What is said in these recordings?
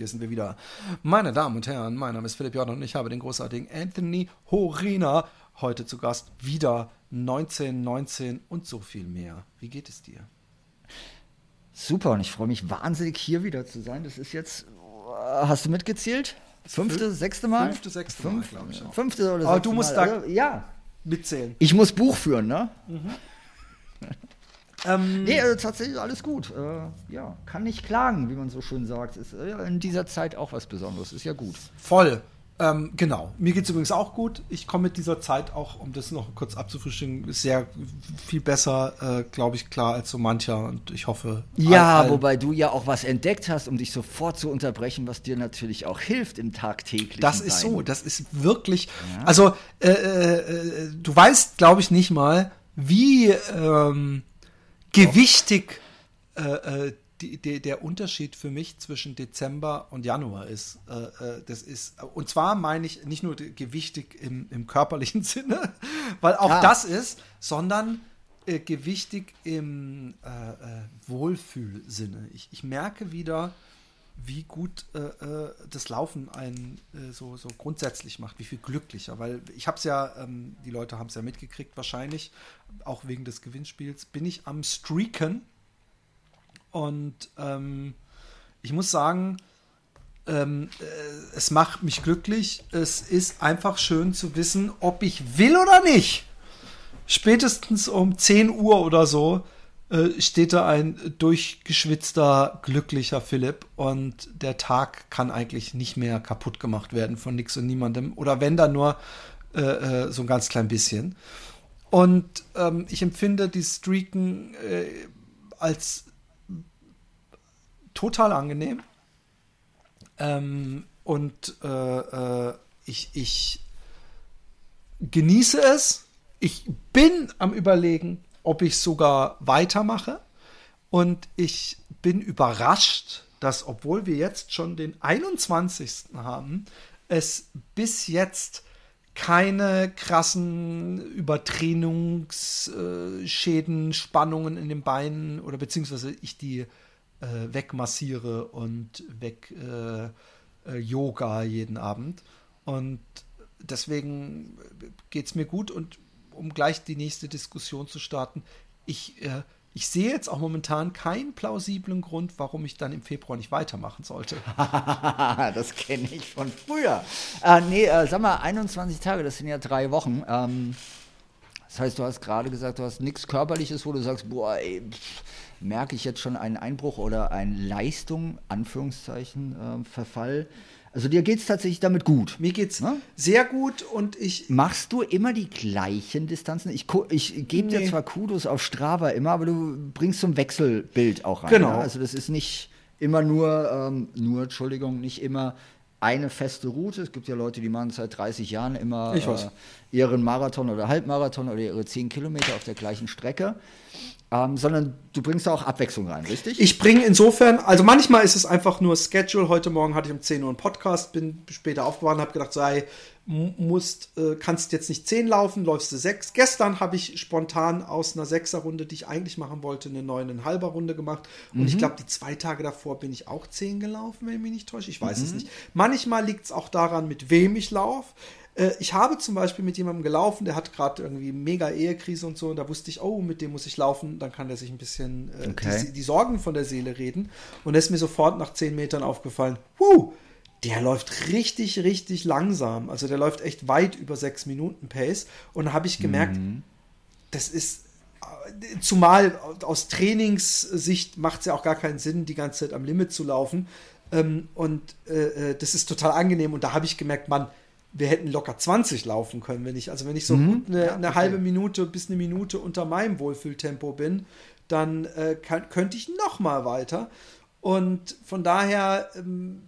Hier sind wir wieder. Meine Damen und Herren, mein Name ist Philipp Jordan und ich habe den großartigen Anthony Horina heute zu Gast. Wieder 1919 und so viel mehr. Wie geht es dir? Super und ich freue mich wahnsinnig, hier wieder zu sein. Das ist jetzt, hast du mitgezählt? Fünfte, Fünf, sechste Mal? Fünfte, sechste Mal, glaube ich auch. Fünfte oder sechste Aber du musst Mal. da ja. mitzählen. Ich muss Buch führen, ne? Mhm. Ähm, nee, also tatsächlich alles gut. Äh, ja, kann nicht klagen, wie man so schön sagt. Ist äh, in dieser Zeit auch was Besonderes. Ist ja gut. Voll. Ähm, genau. Mir geht es übrigens auch gut. Ich komme mit dieser Zeit auch, um das noch kurz abzufrischen, sehr viel besser, äh, glaube ich, klar als so mancher. Und ich hoffe. Ja, all, wobei du ja auch was entdeckt hast, um dich sofort zu unterbrechen, was dir natürlich auch hilft im tagtäglichen. Das ist Sein. so. Das ist wirklich. Ja. Also, äh, äh, äh du weißt, glaube ich, nicht mal, wie. Ähm, gewichtig äh, äh, die, die, der Unterschied für mich zwischen Dezember und Januar ist. Äh, äh das ist, und zwar meine ich nicht nur gewichtig im, im körperlichen Sinne, weil auch ah. das ist, sondern äh, gewichtig im äh, Wohlfühlsinne. Ich, ich merke wieder, wie gut äh, äh, das Laufen einen äh, so, so grundsätzlich macht, wie viel glücklicher. Weil ich habe es ja, ähm, die Leute haben es ja mitgekriegt wahrscheinlich, auch wegen des Gewinnspiels, bin ich am Streaken. Und ähm, ich muss sagen, ähm, äh, es macht mich glücklich. Es ist einfach schön zu wissen, ob ich will oder nicht. Spätestens um 10 Uhr oder so äh, steht da ein durchgeschwitzter, glücklicher Philipp und der Tag kann eigentlich nicht mehr kaputt gemacht werden von nix und niemandem oder wenn dann nur äh, äh, so ein ganz klein bisschen. Und ähm, ich empfinde die Streaken äh, als total angenehm. Ähm, und äh, ich, ich genieße es. Ich bin am Überlegen, ob ich sogar weitermache. Und ich bin überrascht, dass, obwohl wir jetzt schon den 21. haben, es bis jetzt keine krassen Übertrainingsschäden, Spannungen in den Beinen oder beziehungsweise ich die äh, wegmassiere und weg äh, äh, Yoga jeden Abend. Und deswegen geht es mir gut und um gleich die nächste Diskussion zu starten, ich, äh, ich sehe jetzt auch momentan keinen plausiblen Grund, warum ich dann im Februar nicht weitermachen sollte. das kenne ich von früher. Äh, nee, äh, sag mal, 21 Tage, das sind ja drei Wochen. Ähm, das heißt, du hast gerade gesagt, du hast nichts Körperliches, wo du sagst, boah, ey, merke ich jetzt schon einen Einbruch oder einen Leistung, Anführungszeichen, äh, Verfall. Also dir geht es tatsächlich damit gut. Mir geht's ne? sehr gut und ich. Machst du immer die gleichen Distanzen? Ich, ich gebe nee. dir zwar Kudos auf Strava immer, aber du bringst so ein Wechselbild auch rein. Genau. Ne? Also das ist nicht immer nur, ähm, nur, Entschuldigung, nicht immer eine feste Route. Es gibt ja Leute, die machen seit 30 Jahren immer äh, ihren Marathon oder Halbmarathon oder ihre 10 Kilometer auf der gleichen Strecke. Ähm, sondern du bringst da auch Abwechslung rein, richtig? Ich bringe insofern, also manchmal ist es einfach nur Schedule. Heute Morgen hatte ich um 10 Uhr einen Podcast, bin später aufgewacht und habe gedacht, sei, musst, äh, kannst jetzt nicht 10 laufen, läufst du 6. Gestern habe ich spontan aus einer 6er Runde, die ich eigentlich machen wollte, eine 9,5er Runde gemacht. Und mhm. ich glaube, die zwei Tage davor bin ich auch 10 gelaufen, wenn ich mich nicht täusche. Ich weiß mhm. es nicht. Manchmal liegt es auch daran, mit wem ich laufe. Äh, ich habe zum Beispiel mit jemandem gelaufen, der hat gerade irgendwie mega Ehekrise und so, und da wusste ich, oh, mit dem muss ich laufen, dann kann der sich ein bisschen äh, okay. die, die, Sorgen von der Seele reden. Und da ist mir sofort nach zehn Metern aufgefallen, huh, der läuft richtig, richtig langsam. Also der läuft echt weit über sechs Minuten Pace. Und da habe ich gemerkt, mhm. das ist äh, zumal aus Trainingssicht macht es ja auch gar keinen Sinn, die ganze Zeit am Limit zu laufen. Ähm, und äh, das ist total angenehm. Und da habe ich gemerkt, man, wir hätten locker 20 laufen können, wenn ich, also wenn ich so mhm. eine, ja, eine okay. halbe Minute bis eine Minute unter meinem Wohlfühltempo bin, dann äh, kann, könnte ich noch mal weiter. Und von daher ähm,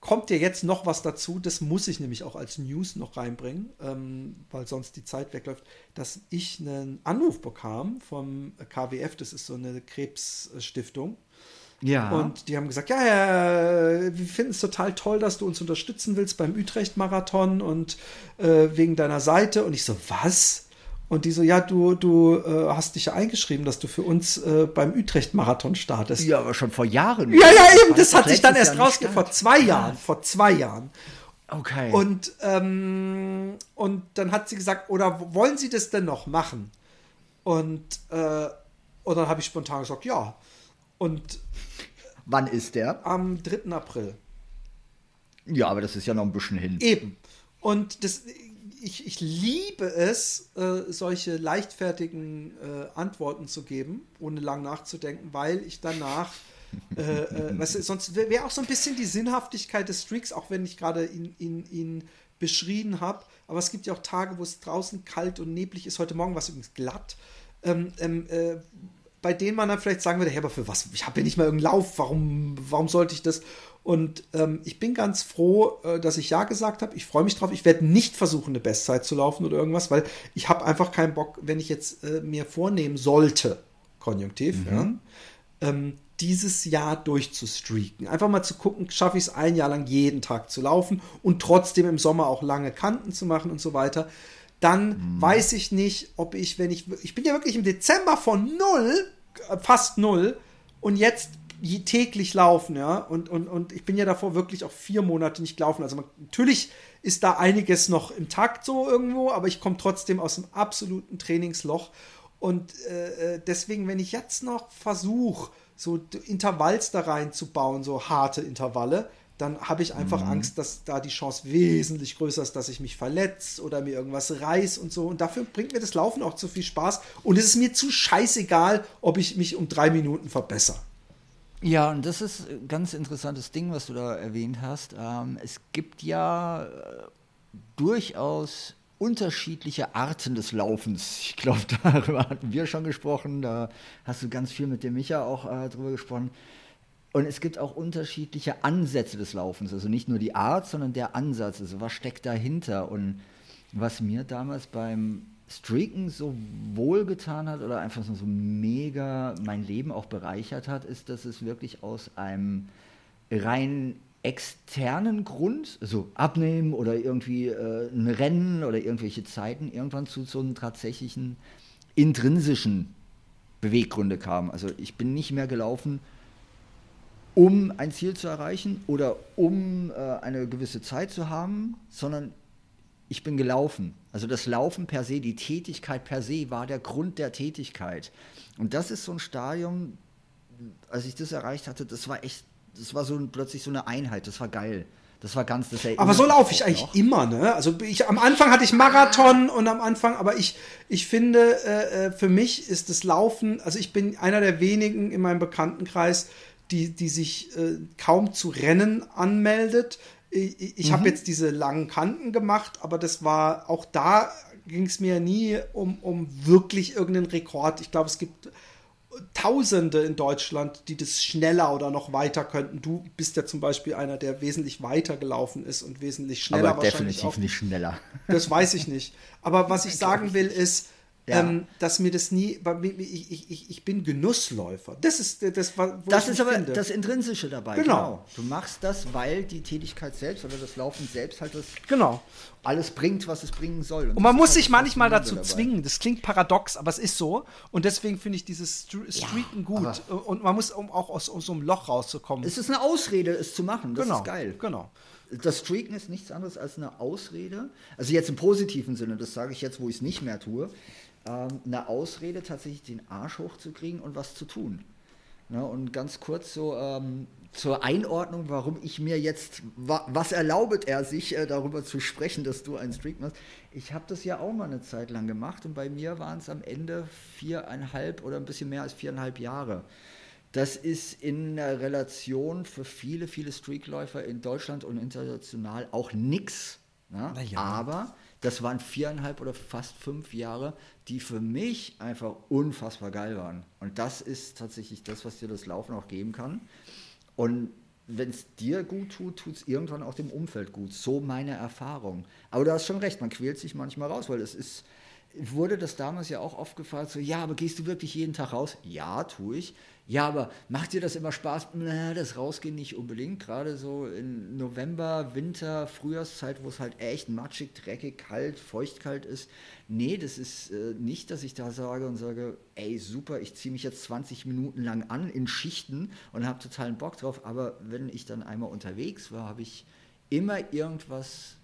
kommt ja jetzt noch was dazu, das muss ich nämlich auch als News noch reinbringen, ähm, weil sonst die Zeit wegläuft, dass ich einen Anruf bekam vom KWF, das ist so eine Krebsstiftung. Ja. Und die haben gesagt, ja, ja wir finden es total toll, dass du uns unterstützen willst beim Utrecht-Marathon und äh, wegen deiner Seite. Und ich so, was? Und die so, ja, du, du äh, hast dich ja eingeschrieben, dass du für uns äh, beim Utrecht-Marathon startest. Ja, aber schon vor Jahren. Ja, ja, eben, das, hat sich dann erst rausgefunden. Vor zwei Jahren, vor zwei Jahren. Okay. Und, ähm, und dann hat sie gesagt, oder wollen Sie das denn noch machen? Und, äh, und dann habe ich spontan gesagt, ja. Und wann ist der? Am 3. April. Ja, aber das ist ja noch ein bisschen hin. Eben. Und das, ich, ich liebe es, äh, solche leichtfertigen äh, Antworten zu geben, ohne lang nachzudenken, weil ich danach, äh, äh weißt du, sonst wäre wär auch so ein bisschen die Sinnhaftigkeit des Streaks, auch wenn ich gerade ihn, ihn, ihn beschrieben habe. Aber es gibt ja auch Tage, wo es draußen kalt und neblig ist. Heute Morgen war es übrigens glatt. Ähm, ähm, äh, bei denen man dann vielleicht sagen würde, hey, aber für was? Ich habe ja nicht mal irgendeinen Lauf, warum, warum sollte ich das? Und ähm, ich bin ganz froh, äh, dass ich Ja gesagt habe. Ich freue mich drauf. Ich werde nicht versuchen, eine Bestzeit zu laufen oder irgendwas, weil ich habe einfach keinen Bock, wenn ich jetzt äh, mir vornehmen sollte, konjunktiv, mhm. ja, ähm, dieses Jahr durchzustreaken. Einfach mal zu gucken, schaffe ich es ein Jahr lang jeden Tag zu laufen und trotzdem im Sommer auch lange Kanten zu machen und so weiter. Dann mhm. weiß ich nicht, ob ich, wenn ich, ich bin ja wirklich im Dezember von null, äh, fast null, und jetzt täglich laufen, ja. Und, und, und ich bin ja davor wirklich auch vier Monate nicht gelaufen. Also man, natürlich ist da einiges noch im Takt so irgendwo, aber ich komme trotzdem aus einem absoluten Trainingsloch. Und äh, äh deswegen, wenn ich jetzt noch versuche, so Intervalls da reinzubauen, so harte Intervalle, dann habe ich einfach mhm. Angst, dass da die Chance wesentlich größer ist, dass ich mich verletze oder mir irgendwas reiß und so. Und dafür bringt mir das Laufen auch zu viel Spaß. Und es ist mir zu scheißegal, ob ich mich um drei Minuten verbessere. Ja, und das ist ein ganz interessantes Ding, was du da erwähnt hast. Ähm, es gibt ja äh, durchaus unterschiedliche Arten des Laufens. Ich glaube, darüber hatten wir schon gesprochen. Da hast du ganz viel mit dem Micha auch äh, drüber gesprochen. Und es gibt auch unterschiedliche Ansätze des Laufens. Also nicht nur die Art, sondern der Ansatz. Also was steckt dahinter? Und was mir damals beim Streaken so wohlgetan hat oder einfach so mega mein Leben auch bereichert hat, ist, dass es wirklich aus einem rein externen Grund, also abnehmen oder irgendwie äh, ein Rennen oder irgendwelche Zeiten, irgendwann zu so einem tatsächlichen intrinsischen Beweggründe kam. Also ich bin nicht mehr gelaufen, um ein Ziel zu erreichen oder um äh, eine gewisse Zeit zu haben, sondern ich bin gelaufen. Also das Laufen per se, die Tätigkeit per se war der Grund der Tätigkeit. Und das ist so ein Stadium, als ich das erreicht hatte, das war echt, das war so plötzlich so eine Einheit, das war geil. Das war ganz das Aber so laufe ich eigentlich noch. immer, ne? Also ich, am Anfang hatte ich Marathon und am Anfang, aber ich, ich finde, äh, äh, für mich ist das Laufen, also ich bin einer der wenigen in meinem Bekanntenkreis, die, die sich äh, kaum zu Rennen anmeldet ich, ich mhm. habe jetzt diese langen Kanten gemacht, aber das war auch da ging es mir nie um, um wirklich irgendeinen Rekord. Ich glaube, es gibt Tausende in Deutschland, die das schneller oder noch weiter könnten. Du bist ja zum Beispiel einer, der wesentlich weiter gelaufen ist und wesentlich schneller Aber definitiv auch. nicht schneller. Das weiß ich nicht. Aber was ich sagen will, ist, ja. Ähm, dass mir das nie, ich, ich, ich bin Genussläufer. Das ist das, wo Das ist aber finde. das Intrinsische dabei. Genau. genau. Du machst das, weil die Tätigkeit selbst oder das Laufen selbst halt das genau. alles bringt, was es bringen soll. Und, Und man muss halt sich manchmal dazu dabei. zwingen. Das klingt paradox, aber es ist so. Und deswegen finde ich dieses Streaken ja, gut. Und man muss, um auch aus, aus so einem Loch rauszukommen. Es ist eine Ausrede, es zu machen. Das genau. ist geil. Genau das Streaken ist nichts anderes als eine Ausrede. Also jetzt im positiven Sinne, das sage ich jetzt, wo ich es nicht mehr tue ähm, eine Ausrede, tatsächlich den Arsch hochzukriegen und was zu tun. Ne, und ganz kurz so ähm, zur Einordnung, warum ich mir jetzt, wa was erlaubet er sich, äh, darüber zu sprechen, dass du einen Streak machst. Ich habe das ja auch mal eine Zeit lang gemacht und bei mir waren es am Ende viereinhalb oder ein bisschen mehr als viereinhalb Jahre. Das ist in der Relation für viele, viele Streakläufer in Deutschland und international auch nichts. Ne? Ja. Aber das waren viereinhalb oder fast fünf Jahre, die für mich einfach unfassbar geil waren. Und das ist tatsächlich das, was dir das Laufen auch geben kann. Und wenn es dir gut tut, tut es irgendwann auch dem Umfeld gut. So meine Erfahrung. Aber du hast schon recht, man quält sich manchmal raus, weil es ist, wurde das damals ja auch oft gefragt, so, ja, aber gehst du wirklich jeden Tag raus? Ja, tue ich. Ja, aber macht dir das immer Spaß? Na, das Rausgehen nicht unbedingt. Gerade so in November, Winter, Frühjahrszeit, wo es halt echt matschig, dreckig, kalt, feuchtkalt ist. Nee, das ist äh, nicht, dass ich da sage und sage, ey, super, ich ziehe mich jetzt 20 Minuten lang an in Schichten und habe totalen Bock drauf. Aber wenn ich dann einmal unterwegs war, habe ich immer irgendwas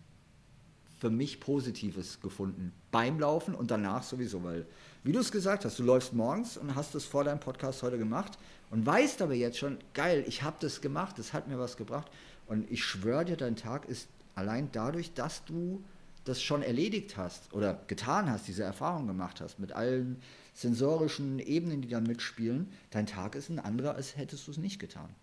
für mich Positives gefunden. Beim Laufen und danach sowieso, weil, wie du es gesagt hast, du läufst morgens und hast es vor deinem Podcast heute gemacht und weißt aber jetzt schon, geil, ich habe das gemacht, das hat mir was gebracht. Und ich schwöre dir, dein Tag ist allein dadurch, dass du das schon erledigt hast oder getan hast, diese Erfahrung gemacht hast, mit allen sensorischen Ebenen, die da mitspielen, dein Tag ist ein anderer, als hättest du es nicht getan.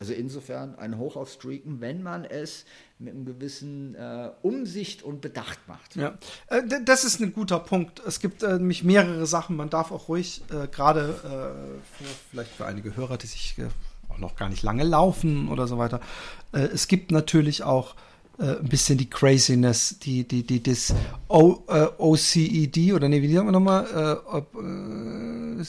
Also insofern ein Hoch auf Streaken, wenn man es mit einem gewissen äh, Umsicht und Bedacht macht. Ja, äh, das ist ein guter Punkt. Es gibt äh, nämlich mehrere Sachen. Man darf auch ruhig, äh, gerade äh, vielleicht für einige Hörer, die sich äh, auch noch gar nicht lange laufen oder so weiter. es gibt natürlich auch ein bisschen die Craziness, die, die, die, das o, OCED oder nee, wie sagen wir nochmal? Äh,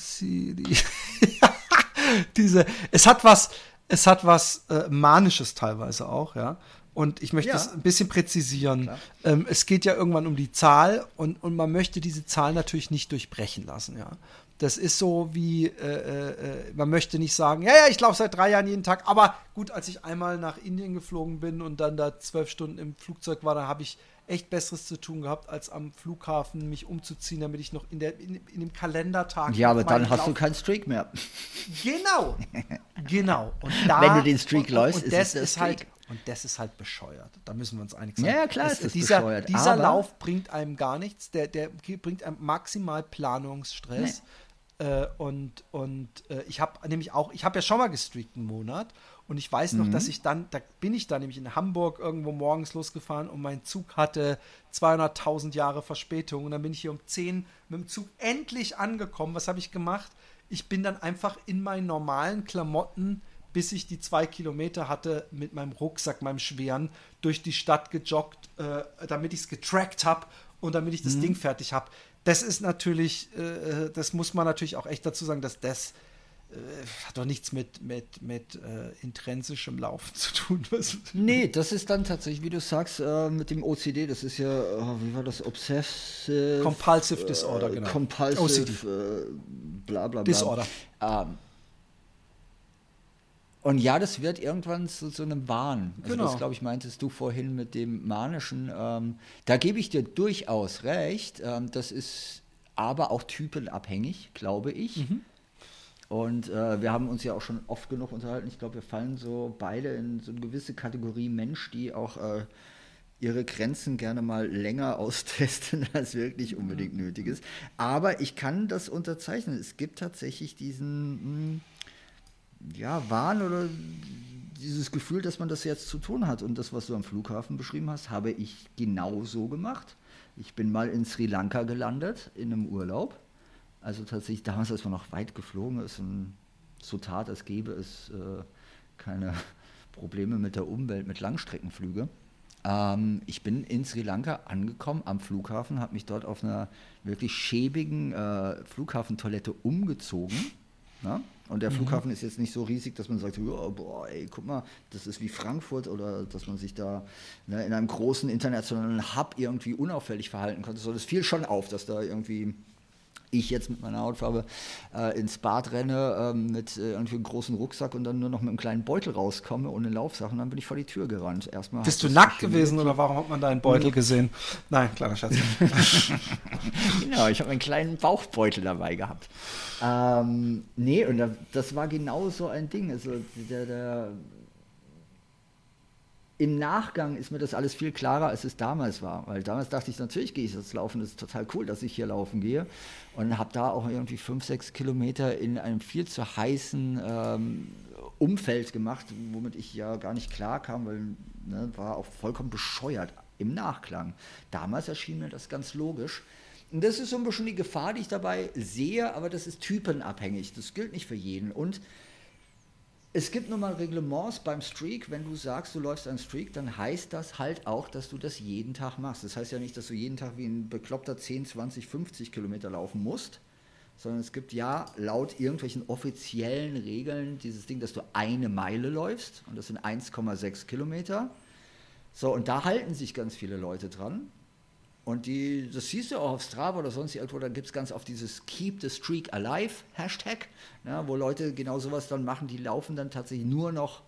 Diese, es hat was, es hat was äh, Manisches teilweise auch, ja. Und ich möchte es ein bisschen präzisieren. Ähm, es geht ja irgendwann um die Zahl und, und man möchte diese Zahl natürlich nicht durchbrechen lassen, ja. Das ist so wie, äh, äh, äh man möchte nicht sagen, ja, ja, ich laufe seit drei Jahren jeden Tag, aber gut, als ich einmal nach Indien geflogen bin und dann da zwölf Stunden im Flugzeug war, da habe ich echt Besseres zu tun gehabt, als am Flughafen mich umzuziehen, damit ich noch in, der, in, in dem Kalendertag. Ja, aber dann hast Lauf du keinen Streak mehr. Genau, genau. Und da, Wenn du den Streak und, läufst, und, und ist das ist halt und das ist halt bescheuert. Da müssen wir uns einig sein. Ja, klar, ist das dieser, bescheuert. Dieser Lauf bringt einem gar nichts. Der, der bringt einem maximal Planungsstress. Nee. Äh, und und äh, ich habe nämlich auch, ich habe ja schon mal gestreakt einen Monat und ich weiß noch, mhm. dass ich dann, da bin ich dann nämlich in Hamburg irgendwo morgens losgefahren und mein Zug hatte 200.000 Jahre Verspätung. Und dann bin ich hier um 10 mit dem Zug endlich angekommen. Was habe ich gemacht? Ich bin dann einfach in meinen normalen Klamotten, bis ich die zwei Kilometer hatte, mit meinem Rucksack, meinem schweren, durch die Stadt gejoggt, äh, damit ich es getrackt habe und damit ich das mhm. Ding fertig habe. Das ist natürlich, äh, das muss man natürlich auch echt dazu sagen, dass das äh, hat doch nichts mit, mit, mit äh, intrinsischem Laufen zu tun. Was? Nee, das ist dann tatsächlich, wie du sagst, äh, mit dem OCD, das ist ja, oh, wie war das, Obsessive... Compulsive Disorder, genau. Compulsive, OCD. Äh, bla bla bla. Disorder. Ähm, und ja, das wird irgendwann zu so einem Wahn. Also genau. Das, glaube ich, meintest du vorhin mit dem Manischen. Ähm, da gebe ich dir durchaus recht. Ähm, das ist aber auch typenabhängig, glaube ich. Mhm. Und äh, wir haben uns ja auch schon oft genug unterhalten. Ich glaube, wir fallen so beide in so eine gewisse Kategorie Mensch, die auch äh, ihre Grenzen gerne mal länger austesten, als wirklich unbedingt nötig ist. Aber ich kann das unterzeichnen. Es gibt tatsächlich diesen mh, hm, ja, Wahn oder dieses Gefühl, dass man das jetzt zu tun hat. Und das, was du am Flughafen beschrieben hast, habe ich genau so gemacht. Ich bin mal in Sri Lanka gelandet, in einem Urlaub also tatsächlich damals, als man noch weit geflogen ist und so tat, als gäbe es äh, keine Probleme mit der Umwelt, mit Langstreckenflüge. Ähm, ich bin in Sri Lanka angekommen am Flughafen, habe mich dort auf einer wirklich schäbigen äh, Flughafentoilette umgezogen. Na? Und der mhm. Flughafen ist jetzt nicht so riesig, dass man sagt, oh, boah, ey, guck mal, das ist wie Frankfurt oder dass man sich da ne, in einem großen internationalen Hub irgendwie unauffällig verhalten konnte. So, das fiel schon auf, dass da irgendwie ich jetzt mit meiner Hautfarbe äh, ins Bad renne äh, mit äh, irgendwie einem großen Rucksack und dann nur noch mit einem kleinen Beutel rauskomme ohne Laufsachen, dann bin ich vor die Tür gerannt. Erstmal Bist du nackt gewesen oder warum hat man deinen Beutel gesehen? Nein, kleiner Schatz. genau, ich habe einen kleinen Bauchbeutel dabei gehabt. Ähm, nee, und das war genau so ein Ding. Also der, der im Nachgang ist mir das alles viel klarer, als es damals war. Weil damals dachte ich, natürlich gehe ich jetzt laufen, das ist total cool, dass ich hier laufen gehe. Und habe da auch irgendwie fünf, sechs Kilometer in einem viel zu heißen ähm, Umfeld gemacht, womit ich ja gar nicht klar kam, weil ne, war auch vollkommen bescheuert im Nachklang. Damals erschien mir das ganz logisch. Und das ist so ein bisschen die Gefahr, die ich dabei sehe, aber das ist typenabhängig. Das gilt nicht für jeden. Und es gibt nun mal Reglements beim Streak. Wenn du sagst, du läufst einen Streak, dann heißt das halt auch, dass du das jeden Tag machst. Das heißt ja nicht, dass du jeden Tag wie ein bekloppter 10, 20, 50 Kilometer laufen musst, sondern es gibt ja laut irgendwelchen offiziellen Regeln dieses Ding, dass du eine Meile läufst und das sind 1,6 Kilometer. So, und da halten sich ganz viele Leute dran. Und die, das siehst du auch auf Strava oder sonst irgendwo, da gibt es ganz oft dieses Keep the Streak Alive Hashtag, ja, wo Leute genau sowas dann machen, die laufen dann tatsächlich nur noch,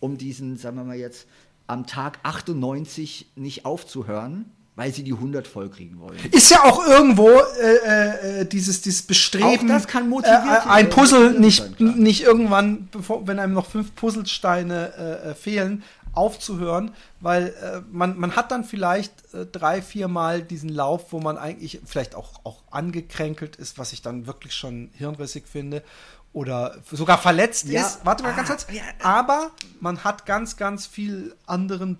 um diesen, sagen wir mal jetzt, am Tag 98 nicht aufzuhören, weil sie die 100 voll kriegen wollen. Ist ja auch irgendwo äh, äh, dieses, dieses Bestreben, motiviert äh, ein Puzzle nicht, sein, nicht irgendwann, bevor, wenn einem noch fünf Puzzlesteine äh, äh, fehlen, aufzuhören, weil äh, man, man hat dann vielleicht äh, drei, vier Mal diesen Lauf, wo man eigentlich vielleicht auch, auch angekränkelt ist, was ich dann wirklich schon hirnrissig finde oder sogar verletzt Ja, ist. Warte mal ganz ah, kurz. ja. Aber man hat ganz, ganz viel anderen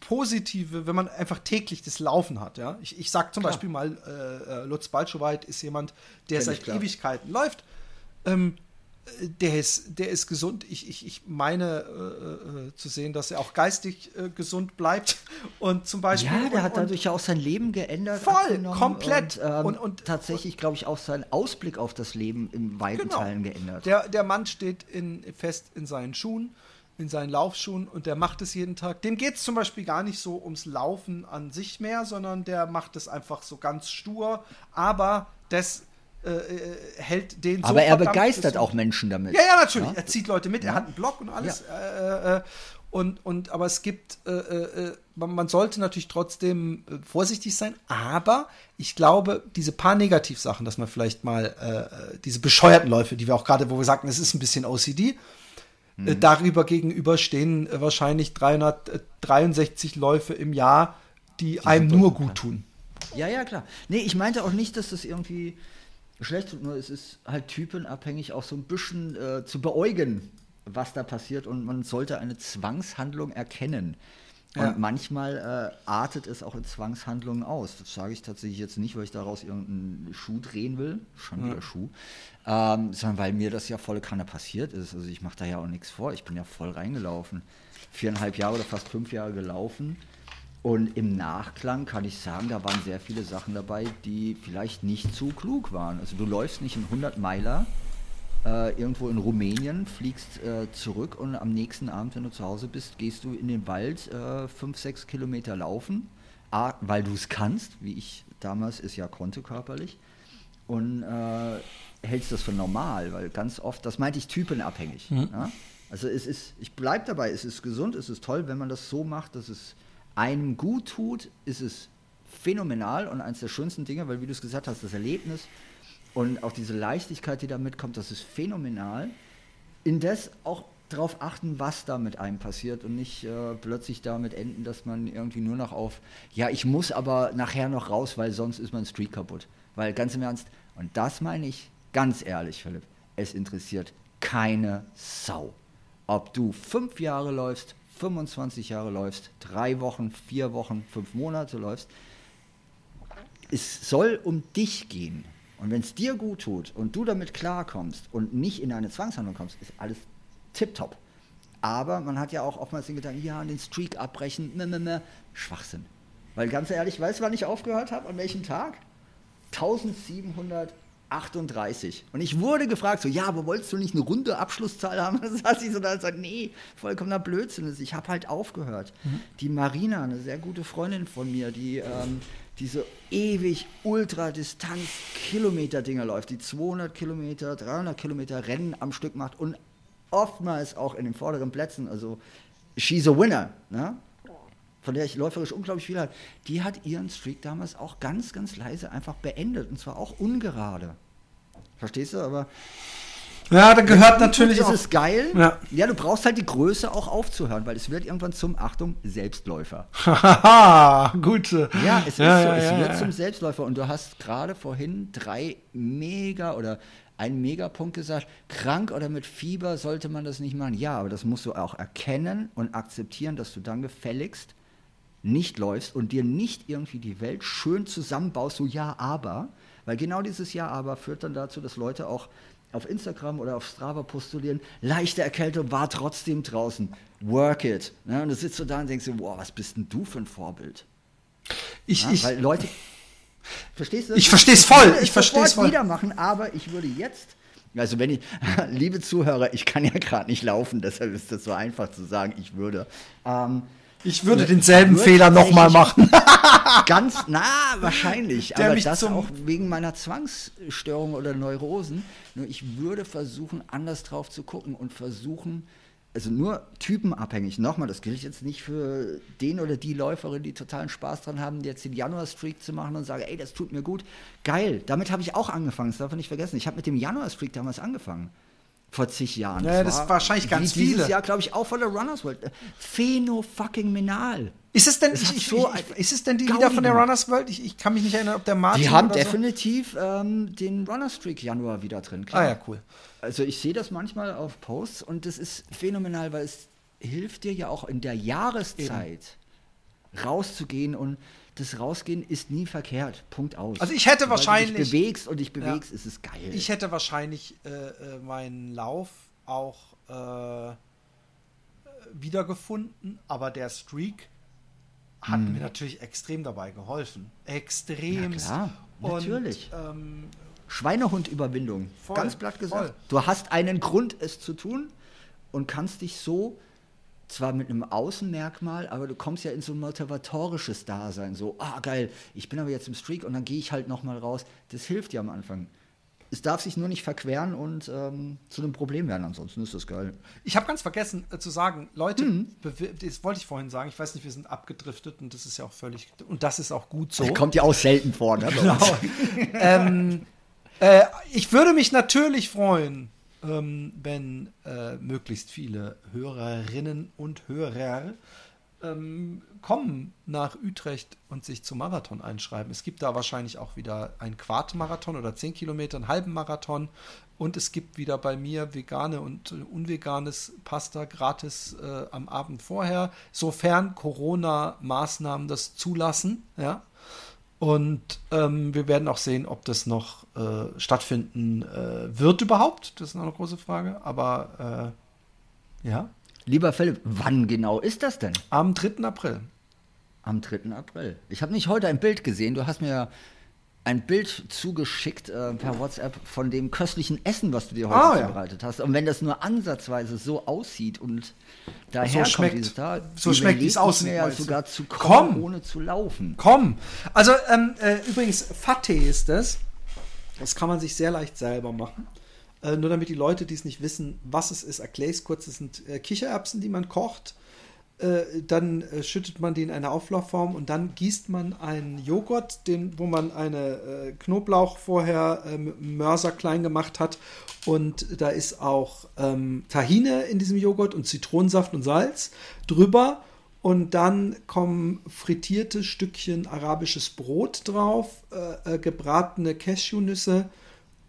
positive, wenn man einfach täglich das Laufen hat. Ja? Ich, ich sag zum Klar. Beispiel mal, äh, äh, Lutz Balschowait ist jemand, der Kenn seit. Ewigkeiten läuft. Ähm, äh, der ist, der ist gesund. Ich, ich, ich meine äh, äh, zu sehen, dass er auch geistig äh, gesund bleibt. Und zum Beispiel. Ja, der und, hat dadurch ja auch sein Leben geändert. Voll, komplett. Und, ähm, Und- und- tatsächlich, glaube ich, auch seinen Ausblick auf das Leben in weiten Genau. Teilen geändert. Der, der Mann steht in, fest in seinen Schuhen, in seinen Laufschuhen und der macht es jeden Tag. Dem geht es zum Beispiel gar nicht so ums Laufen an sich mehr, sondern der macht es einfach so ganz stur. Aber das äh, äh, hält den so Aber er begeistert auch Menschen damit. Ja, ja, natürlich. Ja? Er zieht Leute mit, er hat einen Blog und alles. Äh, äh, und, und, aber es gibt, äh, man, man sollte natürlich trotzdem vorsichtig sein, aber ich glaube, diese paar Negativsachen, dass man vielleicht mal diese bescheuerten Läufe, die wir auch gerade, wo wir sagten, es ist ein bisschen OCD, äh, darüber gegenüber stehen wahrscheinlich 363 Läufe im Jahr, die einem nur gut tun. Ja, ja, klar. Nee, ich meinte auch nicht, dass das irgendwie schlecht nur es ist halt typenabhängig auch so ein bisschen äh, zu beäugen, was da passiert und man sollte eine Zwangshandlung erkennen. Und Ja. manchmal äh, artet es auch in Zwangshandlungen aus. Das sage ich tatsächlich jetzt nicht, weil ich daraus irgendeinen Schuh drehen will, schon wieder Schuh, ähm, sondern weil mir das ja volle Kanne passiert ist. Also ich mache da ja auch nichts vor. Ich bin ja voll reingelaufen. Viereinhalb Jahre oder fast fünf Jahre gelaufen. Und im Nachklang kann ich sagen, da waren sehr viele Sachen dabei, die vielleicht nicht so klug waren. Also du läufst nicht einen 100 Meiler äh, irgendwo in Rumänien, fliegst äh, zurück und am nächsten Abend, wenn du zu Hause bist, gehst du in den Wald äh, fünf, sechs Kilometer laufen, A, weil du es kannst, wie ich damals es ja konnte körperlich, und äh, hältst das für normal, weil ganz oft, das meinte ich typenabhängig. Ja? Also es ist, ich bleibe dabei, es ist gesund, es ist toll, wenn man das so macht, dass es einem gut tut, ist es phänomenal und eines der schönsten Dinge, weil wie du es gesagt hast, das Erlebnis und auch diese Leichtigkeit, die da mitkommt, das ist phänomenal. Indes auch darauf achten, was da mit einem passiert und nicht äh, plötzlich damit enden, dass man irgendwie nur noch auf, ja, ich muss aber nachher noch raus, weil sonst ist mein Streak kaputt. Weil ganz im Ernst, und das meine ich ganz ehrlich, Philipp, es interessiert keine Sau. Ob du fünf Jahre läufst, 25 Jahre läufst, drei Wochen, vier Wochen, fünf Monate läufst, es soll um dich gehen. Und wenn es dir gut tut und du damit klarkommst und nicht in eine Zwangshandlung kommst, ist alles tipptopp. Aber man hat ja auch oftmals den Gedanken, ja, den Streak abbrechen, ne, ne, ne. Schwachsinn. Weil ganz ehrlich, weißt du, wann ich aufgehört habe? An welchem Tag? 1738. Und ich wurde gefragt, so, ja, aber wolltest du nicht eine runde Abschlusszahl haben? Das saß ich so da und sagte, nee, vollkommener Blödsinn. Ich habe halt aufgehört. Die Marina, eine sehr gute Freundin von mir, die ähm, diese ewig Ultradistanz-Kilometer-Dinger läuft, die 200 Kilometer, 300 Kilometer Rennen am Stück macht und oftmals auch in den vorderen Plätzen, also she's a winner, ne? Von der ich läuferisch unglaublich viel habe, die hat ihren Streak damals auch ganz, ganz leise einfach beendet und zwar auch ungerade. Verstehst du? Aber Ja, da gehört natürlich ist es geil. Ja. ja, du brauchst halt die Größe auch aufzuhören, weil es wird irgendwann zum, Achtung, Selbstläufer. Haha, gute. Ja, es ist Ja, so, ja, es wird zum Selbstläufer. Und du hast gerade vorhin drei Mega oder einen Megapunkt gesagt, krank oder mit Fieber sollte man das nicht machen. Ja, aber das musst du auch erkennen und akzeptieren, dass du dann gefälligst nicht läufst und dir nicht irgendwie die Welt schön zusammenbaust, so ja, aber, weil genau dieses Ja, aber führt dann dazu, dass Leute auch auf Instagram oder auf Strava postulieren, leichte Erkältung war trotzdem draußen. Work it. Ne? Und du sitzt so da und denkst dir, wow, was bist denn du für ein Vorbild? Ich, Ja, ich, weil Leute, verstehst du? Ich versteh's voll, würde es ich versteh's sofort voll. wieder machen, aber ich würde jetzt, also wenn ich, liebe Zuhörer, ich kann ja gerade nicht laufen, deshalb ist das so einfach zu sagen, ich würde. Ähm, ich würde denselben Wird Fehler nochmal machen. Ganz, na, wahrscheinlich. Der aber mich das auch wegen meiner Zwangsstörung oder Neurosen. Nur ich würde versuchen, anders drauf zu gucken und versuchen, also nur typenabhängig. Nochmal, das gilt jetzt nicht für den oder die Läuferin, die totalen Spaß dran haben, jetzt den Januar-Streak zu machen und sagen, ey, das tut mir gut. Geil, damit habe ich auch angefangen, das darf man nicht vergessen. Ich habe mit dem Januar-Streak damals angefangen. Vor zig Jahren. Ja, das ist wahrscheinlich ganz wie Dieses viele. Jahr, glaube ich, auch von der Runners World. Phäno-fucking-menal. Ist es denn, ich, ich, so ich, ist es denn die Gaudi wieder von der. Runners World? Ich, kann mich nicht erinnern, ob der Martin Die haben oder so. definitiv ähm, den Runner Streak Januar wieder drin. klar. Ah ja, cool. Also ich sehe das manchmal auf Posts und das ist phänomenal, weil es hilft dir ja auch in der Jahreszeit rauszugehen und das Rausgehen ist nie verkehrt. Punkt aus. Also ich hätte Sobald wahrscheinlich- Du dich bewegst und dich bewegst, ist es geil. Ich hätte wahrscheinlich äh, äh, meinen Lauf auch äh, wiedergefunden, aber der Streak hat Hm. mir natürlich extrem dabei geholfen. Extrem. Ja, natürlich. ähm, Schweinehund-Überwindung. Ganz platt gesagt. voll. Du hast einen Grund, es zu tun und kannst dich so, zwar mit einem Außenmerkmal, aber du kommst ja in so ein motivatorisches Dasein. So, ah geil, ich bin aber jetzt im Streak und dann gehe ich halt nochmal raus. Das hilft dir am Anfang. Es darf sich nur nicht verqueren und ähm, zu einem Problem werden, ansonsten ist das geil. Ich habe ganz vergessen äh, zu sagen, Leute, Mhm. das wollte ich vorhin sagen, ich weiß nicht, wir sind abgedriftet und das ist ja auch völlig, und das ist auch gut so. Kommt ja auch selten vor, ne? Genau. ähm, äh, ich würde mich natürlich freuen, ähm, wenn äh, möglichst viele Hörerinnen und Hörer ähm, kommen nach Utrecht und sich zum Marathon einschreiben. Es gibt da wahrscheinlich auch wieder ein Quartmarathon oder 10 Kilometer, einen halben Marathon. Und es gibt wieder bei mir vegane und äh, unveganes Pasta gratis äh, am Abend vorher, sofern Corona-Maßnahmen das zulassen. Ja. Und ähm, wir werden auch sehen, ob das noch äh, stattfinden äh, wird überhaupt. Das ist noch eine große Frage. Aber äh, ja, Lieber Philipp, wann genau ist das denn? am 3. April. Am 3. April. Ich habe nicht heute ein Bild gesehen. Du hast mir ein Bild zugeschickt äh, per WhatsApp von dem köstlichen Essen, was du dir heute Ah, ja. zubereitet hast. Und wenn das nur ansatzweise so aussieht und daher So schmeckt- dieses Tag, so schmeckt, es ja meinst du? sogar zu kommen, Komm. ohne zu laufen. Komm! Also ähm, äh, übrigens, Fatte ist das. Das kann man sich sehr leicht selber machen. Äh, nur damit die Leute, die es nicht wissen, was es ist, erkläre ich es kurz. Es sind äh, Kichererbsen, die man kocht. Äh, dann äh, schüttet man die in eine Auflaufform und dann gießt man einen Joghurt, den, wo man eine äh, Knoblauch vorher mit Mörser klein gemacht hat. Und da ist auch ähm, Tahine in diesem Joghurt und Zitronensaft und Salz drüber. Und dann kommen frittierte Stückchen arabisches Brot drauf, äh, gebratene Cashewnüsse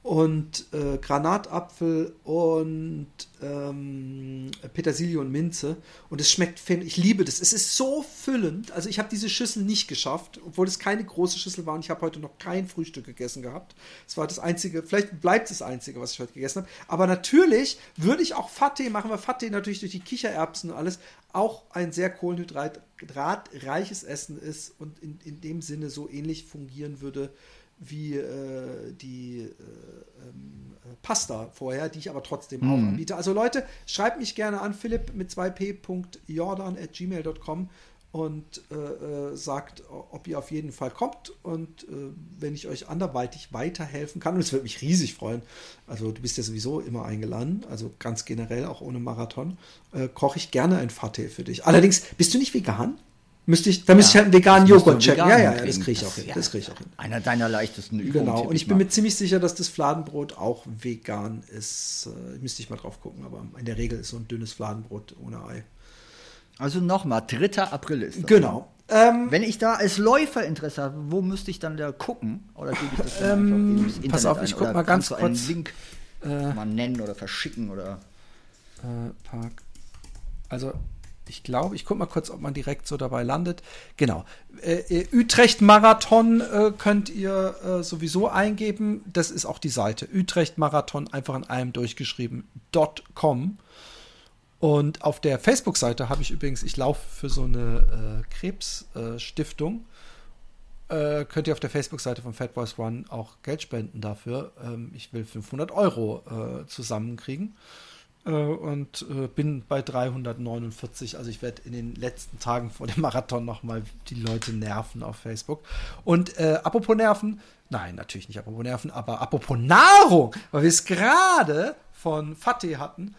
und äh, Granatapfel und ähm, Petersilie und Minze. Und es schmeckt, ich liebe das. Es ist so füllend. Also ich habe diese Schüssel nicht geschafft, obwohl es keine große Schüssel war und ich habe heute noch kein Frühstück gegessen gehabt. Es war das einzige, vielleicht bleibt es das einzige, was ich heute gegessen habe. Aber natürlich würde ich auch Fatte machen, weil Fatte natürlich durch die Kichererbsen und alles auch ein sehr kohlenhydratreiches Essen ist und in, in dem Sinne so ähnlich fungieren würde wie äh, die äh, ähm, äh, Pasta vorher, die ich aber trotzdem auch anbiete. Also Leute, schreibt mich gerne an, philipp mit 2p.jordan at gmail.com und äh, äh, sagt, ob ihr auf jeden Fall kommt und äh, wenn ich euch anderweitig weiterhelfen kann, und es würde mich riesig freuen, also du bist ja sowieso immer eingeladen, also ganz generell auch ohne Marathon, koche ich gerne ein Fateh für dich. Allerdings, bist du nicht vegan? Müsste ich, da müsste ich halt einen veganen Joghurt checken. vegan Ja, ja, ja, das kriege ich auch hin. ja. Das ich auch hin. Einer deiner leichtesten Übungen. Genau, und ich bin mal. mir ziemlich sicher, dass das Fladenbrot auch vegan ist. Äh, müsste ich mal drauf gucken, aber in der Regel ist so ein dünnes Fladenbrot ohne Ei. Also nochmal, 3. April ist das. Genau. Ähm, Wenn ich da als Läufer Interesse habe, wo müsste ich dann da gucken? Oder gebe ich das dann Ähm, ins Internet pass auf, ich guck Oder mal ganz du einen kurz. Link äh, mal nennen oder verschicken oder. äh, Park. Also, ich glaube, ich gucke mal kurz, ob man direkt so dabei landet. Genau. Äh, äh Utrecht-Marathon äh, könnt ihr äh, sowieso eingeben. Das ist auch die Seite. Utrecht-Marathon einfach in einem durchgeschrieben. .com. Und auf der Facebook-Seite habe ich übrigens, ich laufe für so eine äh, Krebsstiftung. Äh, könnt ihr auf der Facebook-Seite von Fat Boys Run auch Geld spenden dafür. Ähm, ich will 500 Euro zusammenkriegen äh, und äh, bin bei 349. Also ich werde in den letzten Tagen vor dem Marathon nochmal die Leute nerven auf Facebook. Und äh, apropos Nerven, nein, natürlich nicht apropos Nerven, aber apropos Nahrung, weil wir es gerade von Fatih hatten,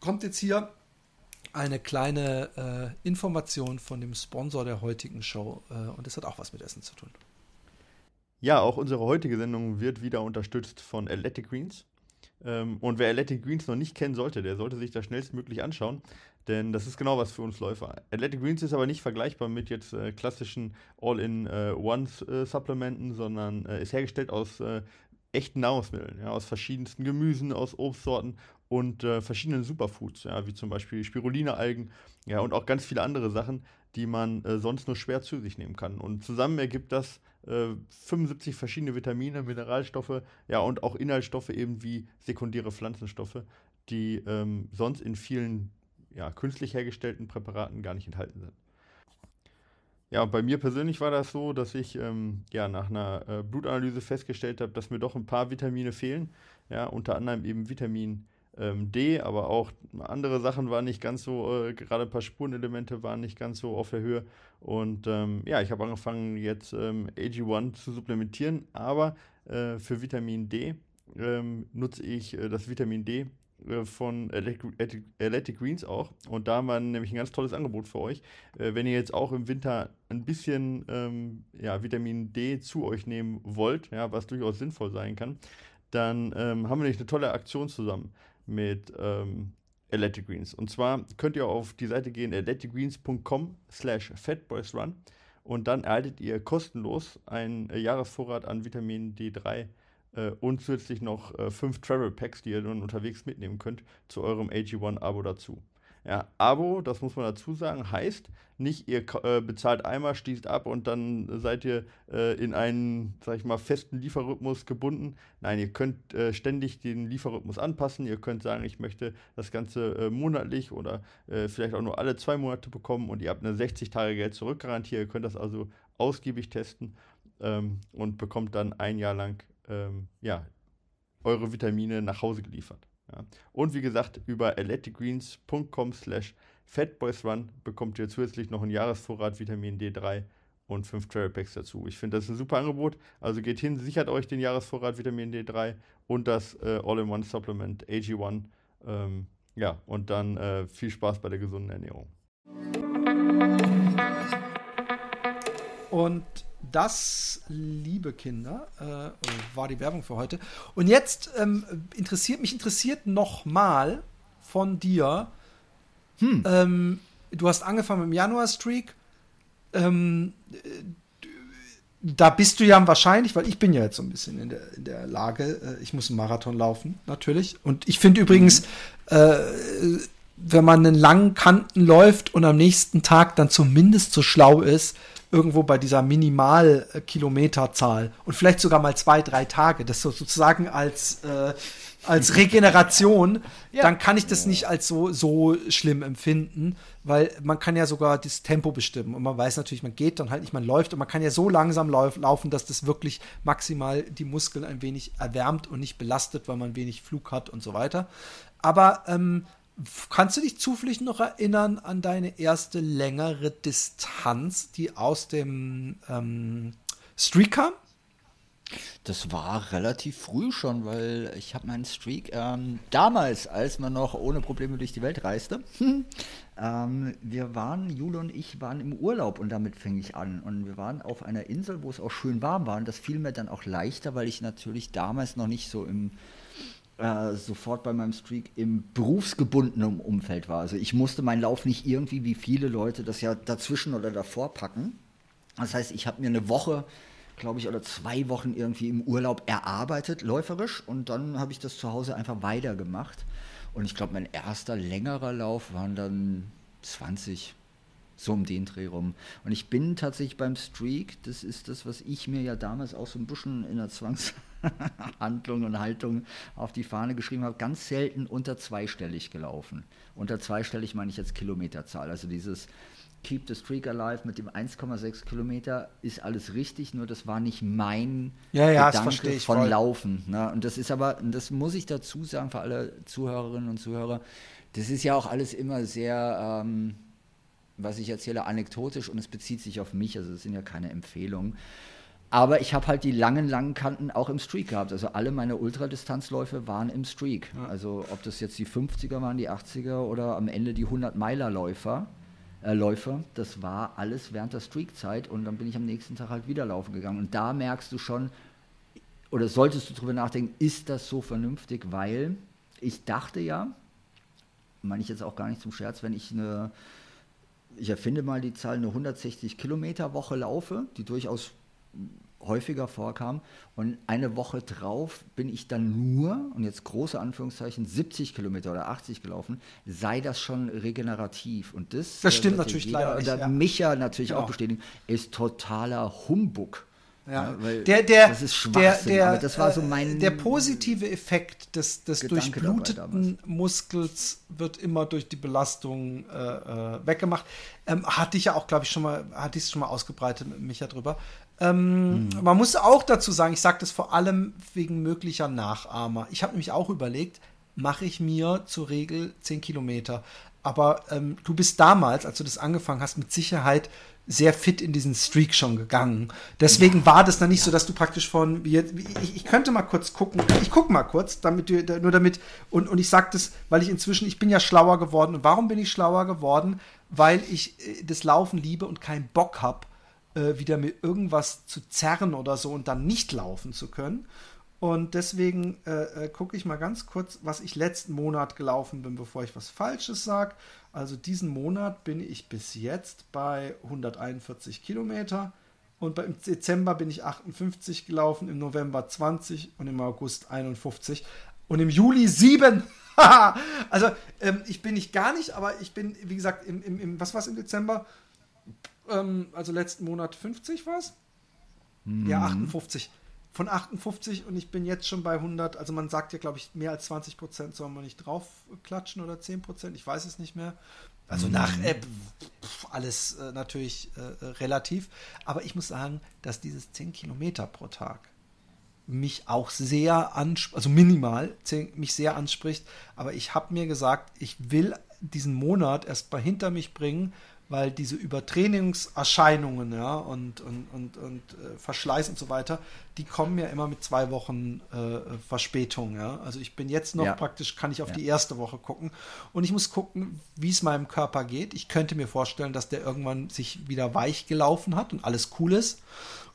kommt jetzt hier eine kleine äh, Information von dem Sponsor der heutigen Show. Äh, und das hat auch was mit Essen zu tun. Ja, auch unsere heutige Sendung wird wieder unterstützt von Athletic Greens. Ähm, und wer Athletic Greens noch nicht kennen sollte, der sollte sich das schnellstmöglich anschauen, denn das ist genau was für uns Läufer. Athletic Greens ist aber nicht vergleichbar mit jetzt äh, klassischen All-in-One-Supplementen, sondern äh, ist hergestellt aus äh, echten Nahrungsmitteln, ja, aus verschiedensten Gemüsen, aus Obstsorten und äh, verschiedenen Superfoods, ja, wie zum Beispiel Spirulina-Algen ja, und auch ganz viele andere Sachen, die man äh, sonst nur schwer zu sich nehmen kann. Und zusammen ergibt das 75 äh, verschiedene Vitamine, Mineralstoffe, ja, und auch Inhaltsstoffe eben wie sekundäre Pflanzenstoffe, die ähm, sonst in vielen ja, künstlich hergestellten Präparaten gar nicht enthalten sind. Ja, bei mir persönlich war das so, dass ich ähm, ja, nach einer äh, Blutanalyse festgestellt habe, dass mir doch ein paar Vitamine fehlen. Ja, unter anderem eben Vitamin ähm, D, aber auch andere Sachen waren nicht ganz so, äh, gerade ein paar Spurenelemente waren nicht ganz so auf der Höhe. Und ähm, ja, ich habe angefangen jetzt ähm, AG1 zu supplementieren, aber äh, für Vitamin D ähm, nutze ich äh, das Vitamin D äh, von Athletic Greens auch. Und da haben wir nämlich ein ganz tolles Angebot für euch. Äh, wenn ihr jetzt auch im Winter ein bisschen ähm, ja, Vitamin D zu euch nehmen wollt, ja, was durchaus sinnvoll sein kann, dann ähm, haben wir nämlich eine tolle Aktion zusammen mit ähm, Athletic Greens. Und zwar könnt ihr auf die Seite gehen, athleticgreens.com slash fatboysrun und dann erhaltet ihr kostenlos einen äh, Jahresvorrat an Vitamin D3 äh, und zusätzlich noch äh, fünf Travel Packs, die ihr dann unterwegs mitnehmen könnt, zu eurem AG1-Abo dazu. Ja, Abo, das muss man dazu sagen, heißt nicht, ihr äh, bezahlt einmal, schließt ab und dann seid ihr äh, in einen, sag ich mal, festen Lieferrhythmus gebunden. Nein, ihr könnt äh, ständig den Lieferrhythmus anpassen. Ihr könnt sagen, ich möchte das Ganze äh, monatlich oder äh, vielleicht auch nur alle zwei Monate bekommen und ihr habt eine 60 Tage Geld zurückgarantie. Ihr könnt das also ausgiebig testen ähm, und bekommt dann ein Jahr lang ähm, ja, eure Vitamine nach Hause geliefert. Ja. Und wie gesagt, über athleticgreens.com slash fatboysrun bekommt ihr zusätzlich noch einen Jahresvorrat Vitamin D3 und 5 Travel Packs dazu. Ich finde, das ist ein super Angebot. Also geht hin, sichert euch den Jahresvorrat Vitamin D3 und das äh, All-in-One-Supplement AG1. Ähm, ja, und dann äh, viel Spaß bei der gesunden Ernährung. Und das, liebe Kinder, äh, war die Werbung für heute. Und jetzt ähm, interessiert mich interessiert noch mal von dir. Hm. Ähm, du hast angefangen mit dem Januar-Streak. Ähm, da bist du ja wahrscheinlich, weil ich bin ja jetzt so ein bisschen in der, in der Lage, äh, ich muss einen Marathon laufen, natürlich. Und ich finde übrigens, mhm. äh, wenn man einen langen Kanten läuft und am nächsten Tag dann zumindest so schlau ist, irgendwo bei dieser Minimalkilometerzahl und vielleicht sogar mal zwei, drei Tage, das so sozusagen als, äh, als Regeneration, ja. dann kann ich das nicht als so, so schlimm empfinden, weil man kann ja sogar das Tempo bestimmen und man weiß natürlich, man geht dann halt nicht, man läuft und man kann ja so langsam lauf, laufen, dass das wirklich maximal die Muskeln ein wenig erwärmt und nicht belastet, weil man wenig Flug hat und so weiter. Aber ähm, Kannst du dich zufällig noch erinnern an deine erste längere Distanz, die aus dem ähm, Streak kam? Das war relativ früh schon, weil ich habe meinen Streak ähm, damals, als man noch ohne Probleme durch die Welt reiste, ähm, wir waren, Jule und ich waren im Urlaub und damit fing ich an. Und wir waren auf einer Insel, wo es auch schön warm war. Und das fiel mir dann auch leichter, weil ich natürlich damals noch nicht so im äh, sofort bei meinem Streak im berufsgebundenen Umfeld war. Also ich musste meinen Lauf nicht irgendwie wie viele Leute das ja dazwischen oder davor packen. Das heißt, ich habe mir eine Woche, glaube ich, oder zwei Wochen irgendwie im Urlaub erarbeitet, läuferisch, und dann habe ich das zu Hause einfach weitergemacht. Und ich glaube, mein erster längerer Lauf waren dann 20, so um den Dreh rum. Und ich bin tatsächlich beim Streak, das ist das, was ich mir ja damals auch so ein bisschen in der Zwangshandlung und Haltung auf die Fahne geschrieben habe, ganz selten unter zweistellig gelaufen. Unter zweistellig meine ich jetzt Kilometerzahl. Also dieses Keep the Streak Alive mit dem 1,6 Kilometer ist alles richtig, nur das war nicht mein ja, ja, Gedanke von voll. Laufen. Ne? Und das ist aber, das muss ich dazu sagen für alle Zuhörerinnen und Zuhörer, das ist ja auch alles immer sehr, ähm, was ich erzähle, anekdotisch und es bezieht sich auf mich, also es sind ja keine Empfehlungen. Aber ich habe halt die langen, langen Kanten auch im Streak gehabt. Also alle meine Ultradistanzläufe waren im Streak. Ja. Also ob das jetzt die 50er waren, die 80er oder am Ende die 100-Meiler-Läufer äh, Läufe. Das war alles während der Streakzeit und dann bin ich am nächsten Tag halt wieder laufen gegangen. Und da merkst du schon, oder solltest du drüber nachdenken, ist das so vernünftig? Weil ich dachte ja, meine ich jetzt auch gar nicht zum Scherz, wenn ich eine, ich erfinde mal die Zahl, eine 160 Kilometer Woche laufe, die durchaus häufiger vorkam. Und eine Woche drauf bin ich dann nur, und jetzt große Anführungszeichen, 70 Kilometer oder 80 gelaufen, sei das schon regenerativ. Und das, das stimmt äh, natürlich jeder, leider. Nicht, ja. Micha natürlich genau. auch bestätigen, ist totaler Humbug. Ja, ja der, der, das ist Schwachsinn, der, aber das war so mein Der positive Effekt des, des durchbluteten Muskels wird immer durch die Belastung äh, äh, weggemacht. Ähm, hatte ich ja auch, glaube ich, schon mal, hatte ich es schon mal ausgebreitet mit Micha drüber. Ähm, mhm. Man muss auch dazu sagen, ich sage das vor allem wegen möglicher Nachahmer. Ich habe nämlich auch überlegt, mache ich mir zur Regel 10 Kilometer. Aber ähm, du bist damals, als du das angefangen hast, mit Sicherheit sehr fit in diesen Streak schon gegangen. Deswegen war das dann nicht so, dass du praktisch von, ich, ich könnte mal kurz gucken, ich gucke mal kurz, damit du, nur damit, und, und ich sage das, weil ich inzwischen, ich bin ja schlauer geworden. Und warum bin ich schlauer geworden? Weil ich äh, das Laufen liebe und keinen Bock habe, äh, wieder mit irgendwas zu zerren oder so und dann nicht laufen zu können. Und deswegen äh, äh, gucke ich mal ganz kurz, was ich letzten Monat gelaufen bin, bevor ich was Falsches sage. Also diesen Monat bin ich bis jetzt bei 141 Kilometer. Und im Dezember bin ich 58 gelaufen, im November 20 und im August 51 und im Juli 7. also ähm, ich bin nicht gar nicht, aber ich bin, wie gesagt, im, im, im was war es im Dezember? Ähm, also letzten Monat 50 war es? Mhm. Ja, 58. Von 58 und ich bin jetzt schon bei 100. Also man sagt ja, glaube ich, mehr als 20 Prozent soll man nicht draufklatschen oder 10 Prozent. Ich weiß es nicht mehr. Also mhm. nach App alles äh, natürlich äh, äh, relativ. Aber ich muss sagen, dass dieses 10 Kilometer pro Tag mich auch sehr anspricht, also minimal 10, mich sehr anspricht. Aber ich habe mir gesagt, ich will diesen Monat erst mal hinter mich bringen, weil diese Übertrainingserscheinungen ja, und, und, und, und äh, Verschleiß und so weiter, die kommen ja immer mit zwei Wochen äh, Verspätung. Ja? Also ich bin jetzt noch ja. praktisch, kann ich auf ja. die erste Woche gucken und ich muss gucken, wie es meinem Körper geht. Ich könnte mir vorstellen, dass der irgendwann sich wieder weich gelaufen hat und alles cool ist.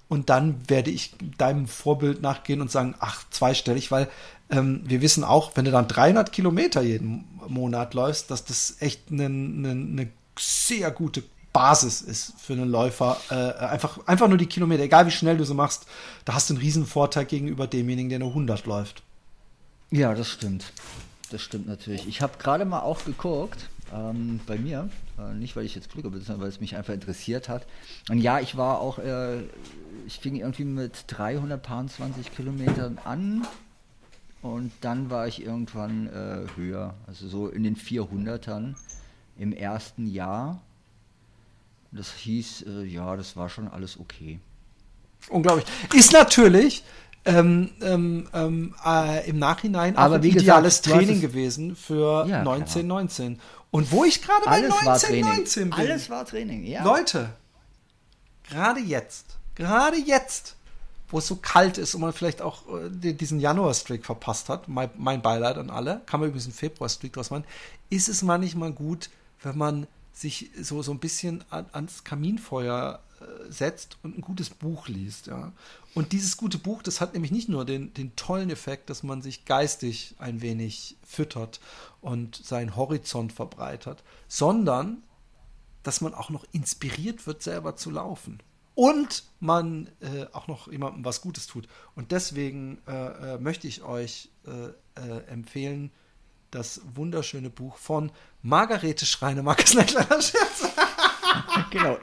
Und dann werde ich deinem Vorbild nachgehen und sagen, ach, zweistellig, weil ähm, wir wissen auch, wenn du dann 300 Kilometer jeden Monat läufst, dass das echt eine, eine, eine sehr gute Basis ist für einen Läufer. Äh, einfach, einfach nur die Kilometer, egal wie schnell du sie machst, da hast du einen riesen Vorteil gegenüber demjenigen, der nur 100 läuft. Ja, das stimmt. Das stimmt natürlich. Ich habe gerade mal auch geguckt, ähm, bei mir, äh, nicht weil ich jetzt klüger bin, sondern weil es mich einfach interessiert hat. Und ja, ich war auch, äh, ich fing irgendwie mit 320 Kilometern an und dann war ich irgendwann äh, höher, also so in den 400ern im ersten Jahr. Das hieß, äh, ja, das war schon alles okay. Unglaublich. Ist natürlich ähm, ähm, ähm äh, im Nachhinein Aber auch ein ideales gesagt, Training gewesen für ja, 1919. Und wo ich gerade bei 1919 bin. Alles war Training, ja. Leute, gerade jetzt, gerade jetzt, wo es so kalt ist und man vielleicht auch äh, diesen Januar-Streak verpasst hat, mein, mein, Beileid an alle, kann man übrigens einen Februar-Streak draus machen, ist es manchmal gut, wenn man sich so, so ein bisschen an, ans Kaminfeuer äh, setzt und ein gutes Buch liest. Ja. Und dieses gute Buch, das hat nämlich nicht nur den, den tollen Effekt, dass man sich geistig ein wenig füttert und seinen Horizont verbreitert, sondern dass man auch noch inspiriert wird, selber zu laufen. Und man äh, auch noch jemandem was Gutes tut. Und deswegen äh, äh möchte ich euch äh, äh, empfehlen, das wunderschöne Buch von Margarete Schreinemark. Ist ein kleiner Scherz. genau.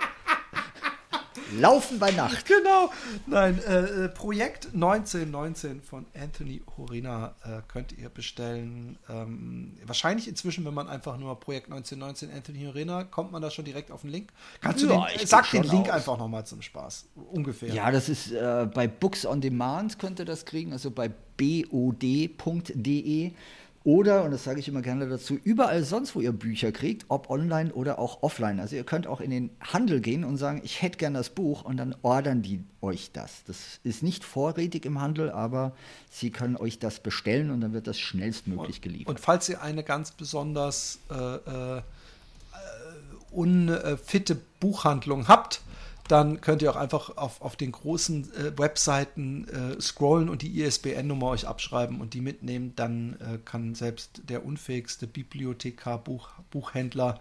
Laufen bei Nacht. Genau. Nein, äh, äh Projekt 1919 von Anthony Horina äh, könnt ihr bestellen. Ähm, wahrscheinlich inzwischen, wenn man einfach nur Projekt 1919 Anthony Horina, kommt man da schon direkt auf den Link. Kannst ja, du den, sag den Link aus. einfach nochmal zum Spaß. Ungefähr. Ja, das ist äh, bei Books on Demand könnt ihr das kriegen, also bei bod.de. Oder, und das sage ich immer gerne dazu, überall sonst, wo ihr Bücher kriegt, ob online oder auch offline. Also ihr könnt auch in den Handel gehen und sagen, ich hätte gern das Buch und dann ordern die euch das. Das ist nicht vorrätig im Handel, aber sie können euch das bestellen und dann wird das schnellstmöglich geliefert. Und falls ihr eine ganz besonders äh, äh, unfitte Buchhandlung habt, dann könnt ihr auch einfach auf, auf den großen äh, Webseiten äh, scrollen und die ISBN-Nummer euch abschreiben und die mitnehmen. Dann äh, kann selbst der unfähigste Bibliothekar, Buch, Buchhändler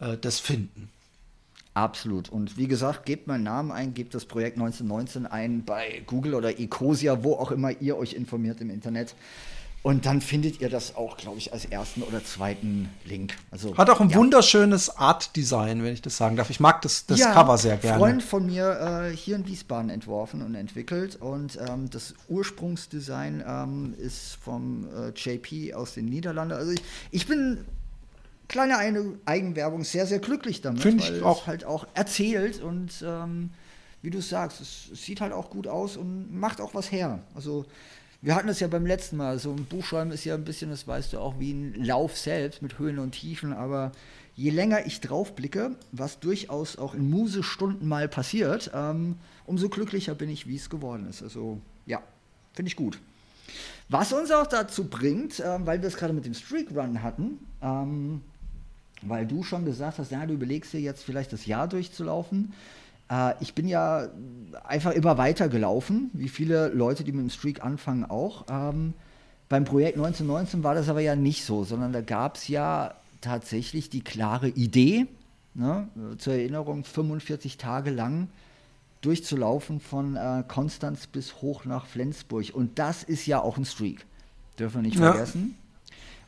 äh, das finden. Absolut. Und wie gesagt, gebt meinen Namen ein, gebt das Projekt 1919 ein bei Google oder Ecosia, wo auch immer ihr euch informiert im Internet. Und dann findet ihr das auch, glaube ich, als ersten oder zweiten Link. Also, Hat auch ein ja. wunderschönes Art-Design, wenn ich das sagen darf. Ich mag das, das ja, Cover sehr gerne. Ein Freund von mir äh, hier in Wiesbaden entworfen und entwickelt. Und ähm, das Ursprungsdesign ähm, ist vom äh, JP aus den Niederlanden. Also ich, ich bin kleine Eigenwerbung sehr, sehr glücklich damit. Finde ich auch. Halt auch erzählt und ähm, wie du sagst, es, es, sieht halt auch gut aus und macht auch was her. Also wir hatten es ja beim letzten Mal. So ein Buchschreiben ist ja ein bisschen, das weißt du auch, wie ein Lauf selbst mit Höhen und Tiefen. Aber je länger ich drauf blicke, was durchaus auch in Musestunden mal passiert, ähm, umso glücklicher bin ich, wie es geworden ist. Also ja, finde ich gut. Was uns auch dazu bringt, ähm, weil wir es gerade mit dem Streak Run hatten, ähm, weil du schon gesagt hast, ja, du überlegst dir jetzt vielleicht das Jahr durchzulaufen. Äh, ich bin ja einfach immer weiter gelaufen, wie viele Leute, die mit dem Streak anfangen, auch. Ähm, beim Projekt 1919 war das aber ja nicht so, sondern da gab es ja tatsächlich die klare Idee, ne, zur Erinnerung, 45 Tage lang durchzulaufen von äh, Konstanz bis hoch nach Flensburg. Und das ist ja auch ein Streak. Dürfen wir nicht ja. vergessen.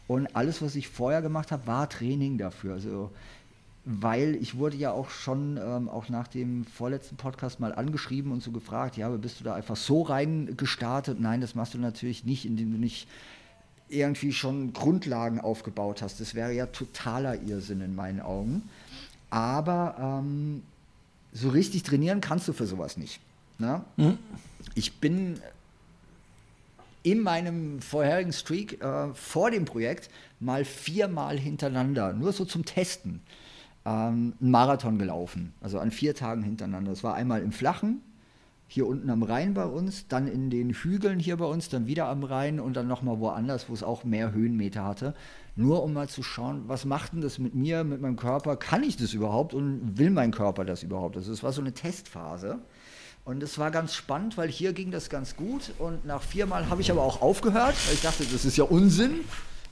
Und alles, was ich vorher gemacht habe, war Training dafür. Also weil ich wurde ja auch schon, ähm, auch nach dem vorletzten Podcast mal angeschrieben und so gefragt, ja, aber bist du da einfach so reingestartet? Nein, das machst du natürlich nicht, indem du nicht irgendwie schon Grundlagen aufgebaut hast. Das wäre ja totaler Irrsinn in meinen Augen. Aber ähm, so richtig trainieren kannst du für sowas nicht. Ne? Mhm. Ich bin in meinem vorherigen Streak äh, vor dem Projekt mal viermal hintereinander, nur so zum Testen ähm, einen Marathon gelaufen, also an vier Tagen hintereinander. Das war einmal im Flachen, hier unten am Rhein bei uns, dann in den Hügeln hier bei uns, dann wieder am Rhein und dann nochmal woanders, wo es auch mehr Höhenmeter hatte. Nur um mal zu schauen, was macht denn das mit mir, mit meinem Körper? Kann ich das überhaupt und will mein Körper das überhaupt? Also es war so eine Testphase. Und es war ganz spannend, weil hier ging das ganz gut. Und nach viermal habe ich aber auch aufgehört, weil ich dachte, das ist ja Unsinn.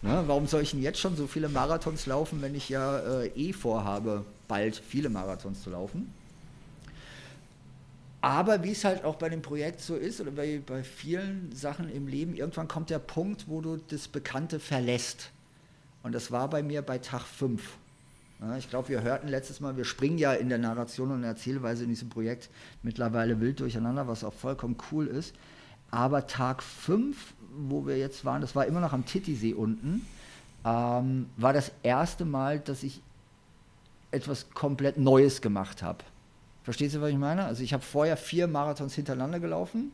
Ne, warum soll ich denn jetzt schon so viele Marathons laufen, wenn ich ja äh, eh vorhabe, bald viele Marathons zu laufen? Aber wie es halt auch bei dem Projekt so ist oder bei, bei vielen Sachen im Leben, irgendwann kommt der Punkt, wo du das Bekannte verlässt. Und das war bei mir bei Tag 5. Ja, ich glaube, wir hörten letztes Mal, wir springen ja in der Narration und Erzählweise in diesem Projekt mittlerweile wild durcheinander, was auch vollkommen cool ist. Aber Tag 5 wo wir jetzt waren, das war immer noch am Titisee unten, ähm, war das erste Mal, dass ich etwas komplett Neues gemacht habe. Verstehst du, was ich meine? Also ich habe vorher vier Marathons hintereinander gelaufen,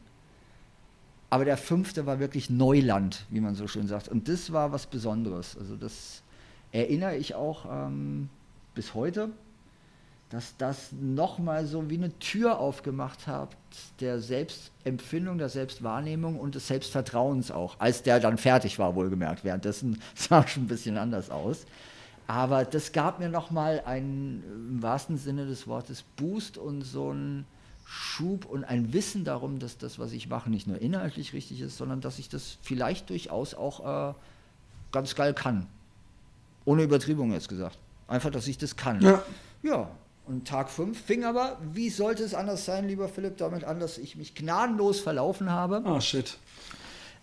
aber der fünfte war wirklich Neuland, wie man so schön sagt. Und das war was Besonderes. Also das erinnere ich auch ähm, bis heute dass das nochmal so wie eine Tür aufgemacht hat, der Selbstempfindung, der Selbstwahrnehmung und des Selbstvertrauens auch, als der dann fertig war, wohlgemerkt. Währenddessen sah schon ein bisschen anders aus. Aber das gab mir nochmal einen, im wahrsten Sinne des Wortes, Boost und so einen Schub und ein Wissen darum, dass das, was ich mache, nicht nur inhaltlich richtig ist, sondern dass ich das vielleicht durchaus auch äh, ganz geil kann. Ohne Übertriebung jetzt gesagt. Einfach, dass ich das kann. Ja. Ja, und Tag 5 fing aber, wie sollte es anders sein, lieber Philipp, damit an, dass ich mich gnadenlos verlaufen habe. Ah, oh, shit.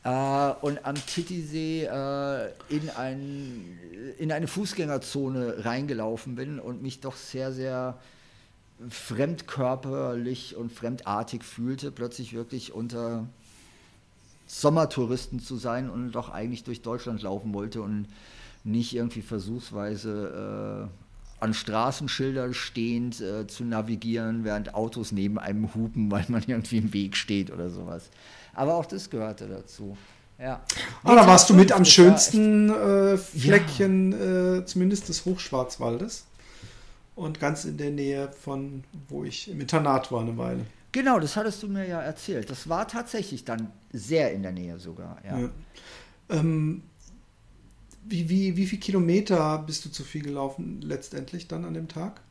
äh, und am Titisee äh, in, ein, in eine Fußgängerzone reingelaufen bin und mich doch sehr, sehr fremdkörperlich und fremdartig fühlte, plötzlich wirklich unter Sommertouristen zu sein und doch eigentlich durch Deutschland laufen wollte und nicht irgendwie versuchsweise äh, an Straßenschildern stehend äh, zu navigieren, während Autos neben einem hupen, weil man irgendwie im Weg steht oder sowas. Aber auch das gehörte dazu. Ja. Ah, da warst du mit am schönsten äh, Fleckchen, ja. Äh, zumindest des Hochschwarzwaldes. Und ganz in der Nähe von, wo ich im Internat war eine Weile. Genau, das hattest du mir ja erzählt. Das war tatsächlich dann sehr in der Nähe sogar. Ja. ja. Ähm, wie, wie, wie viele Kilometer bist du zu viel gelaufen letztendlich dann an dem Tag?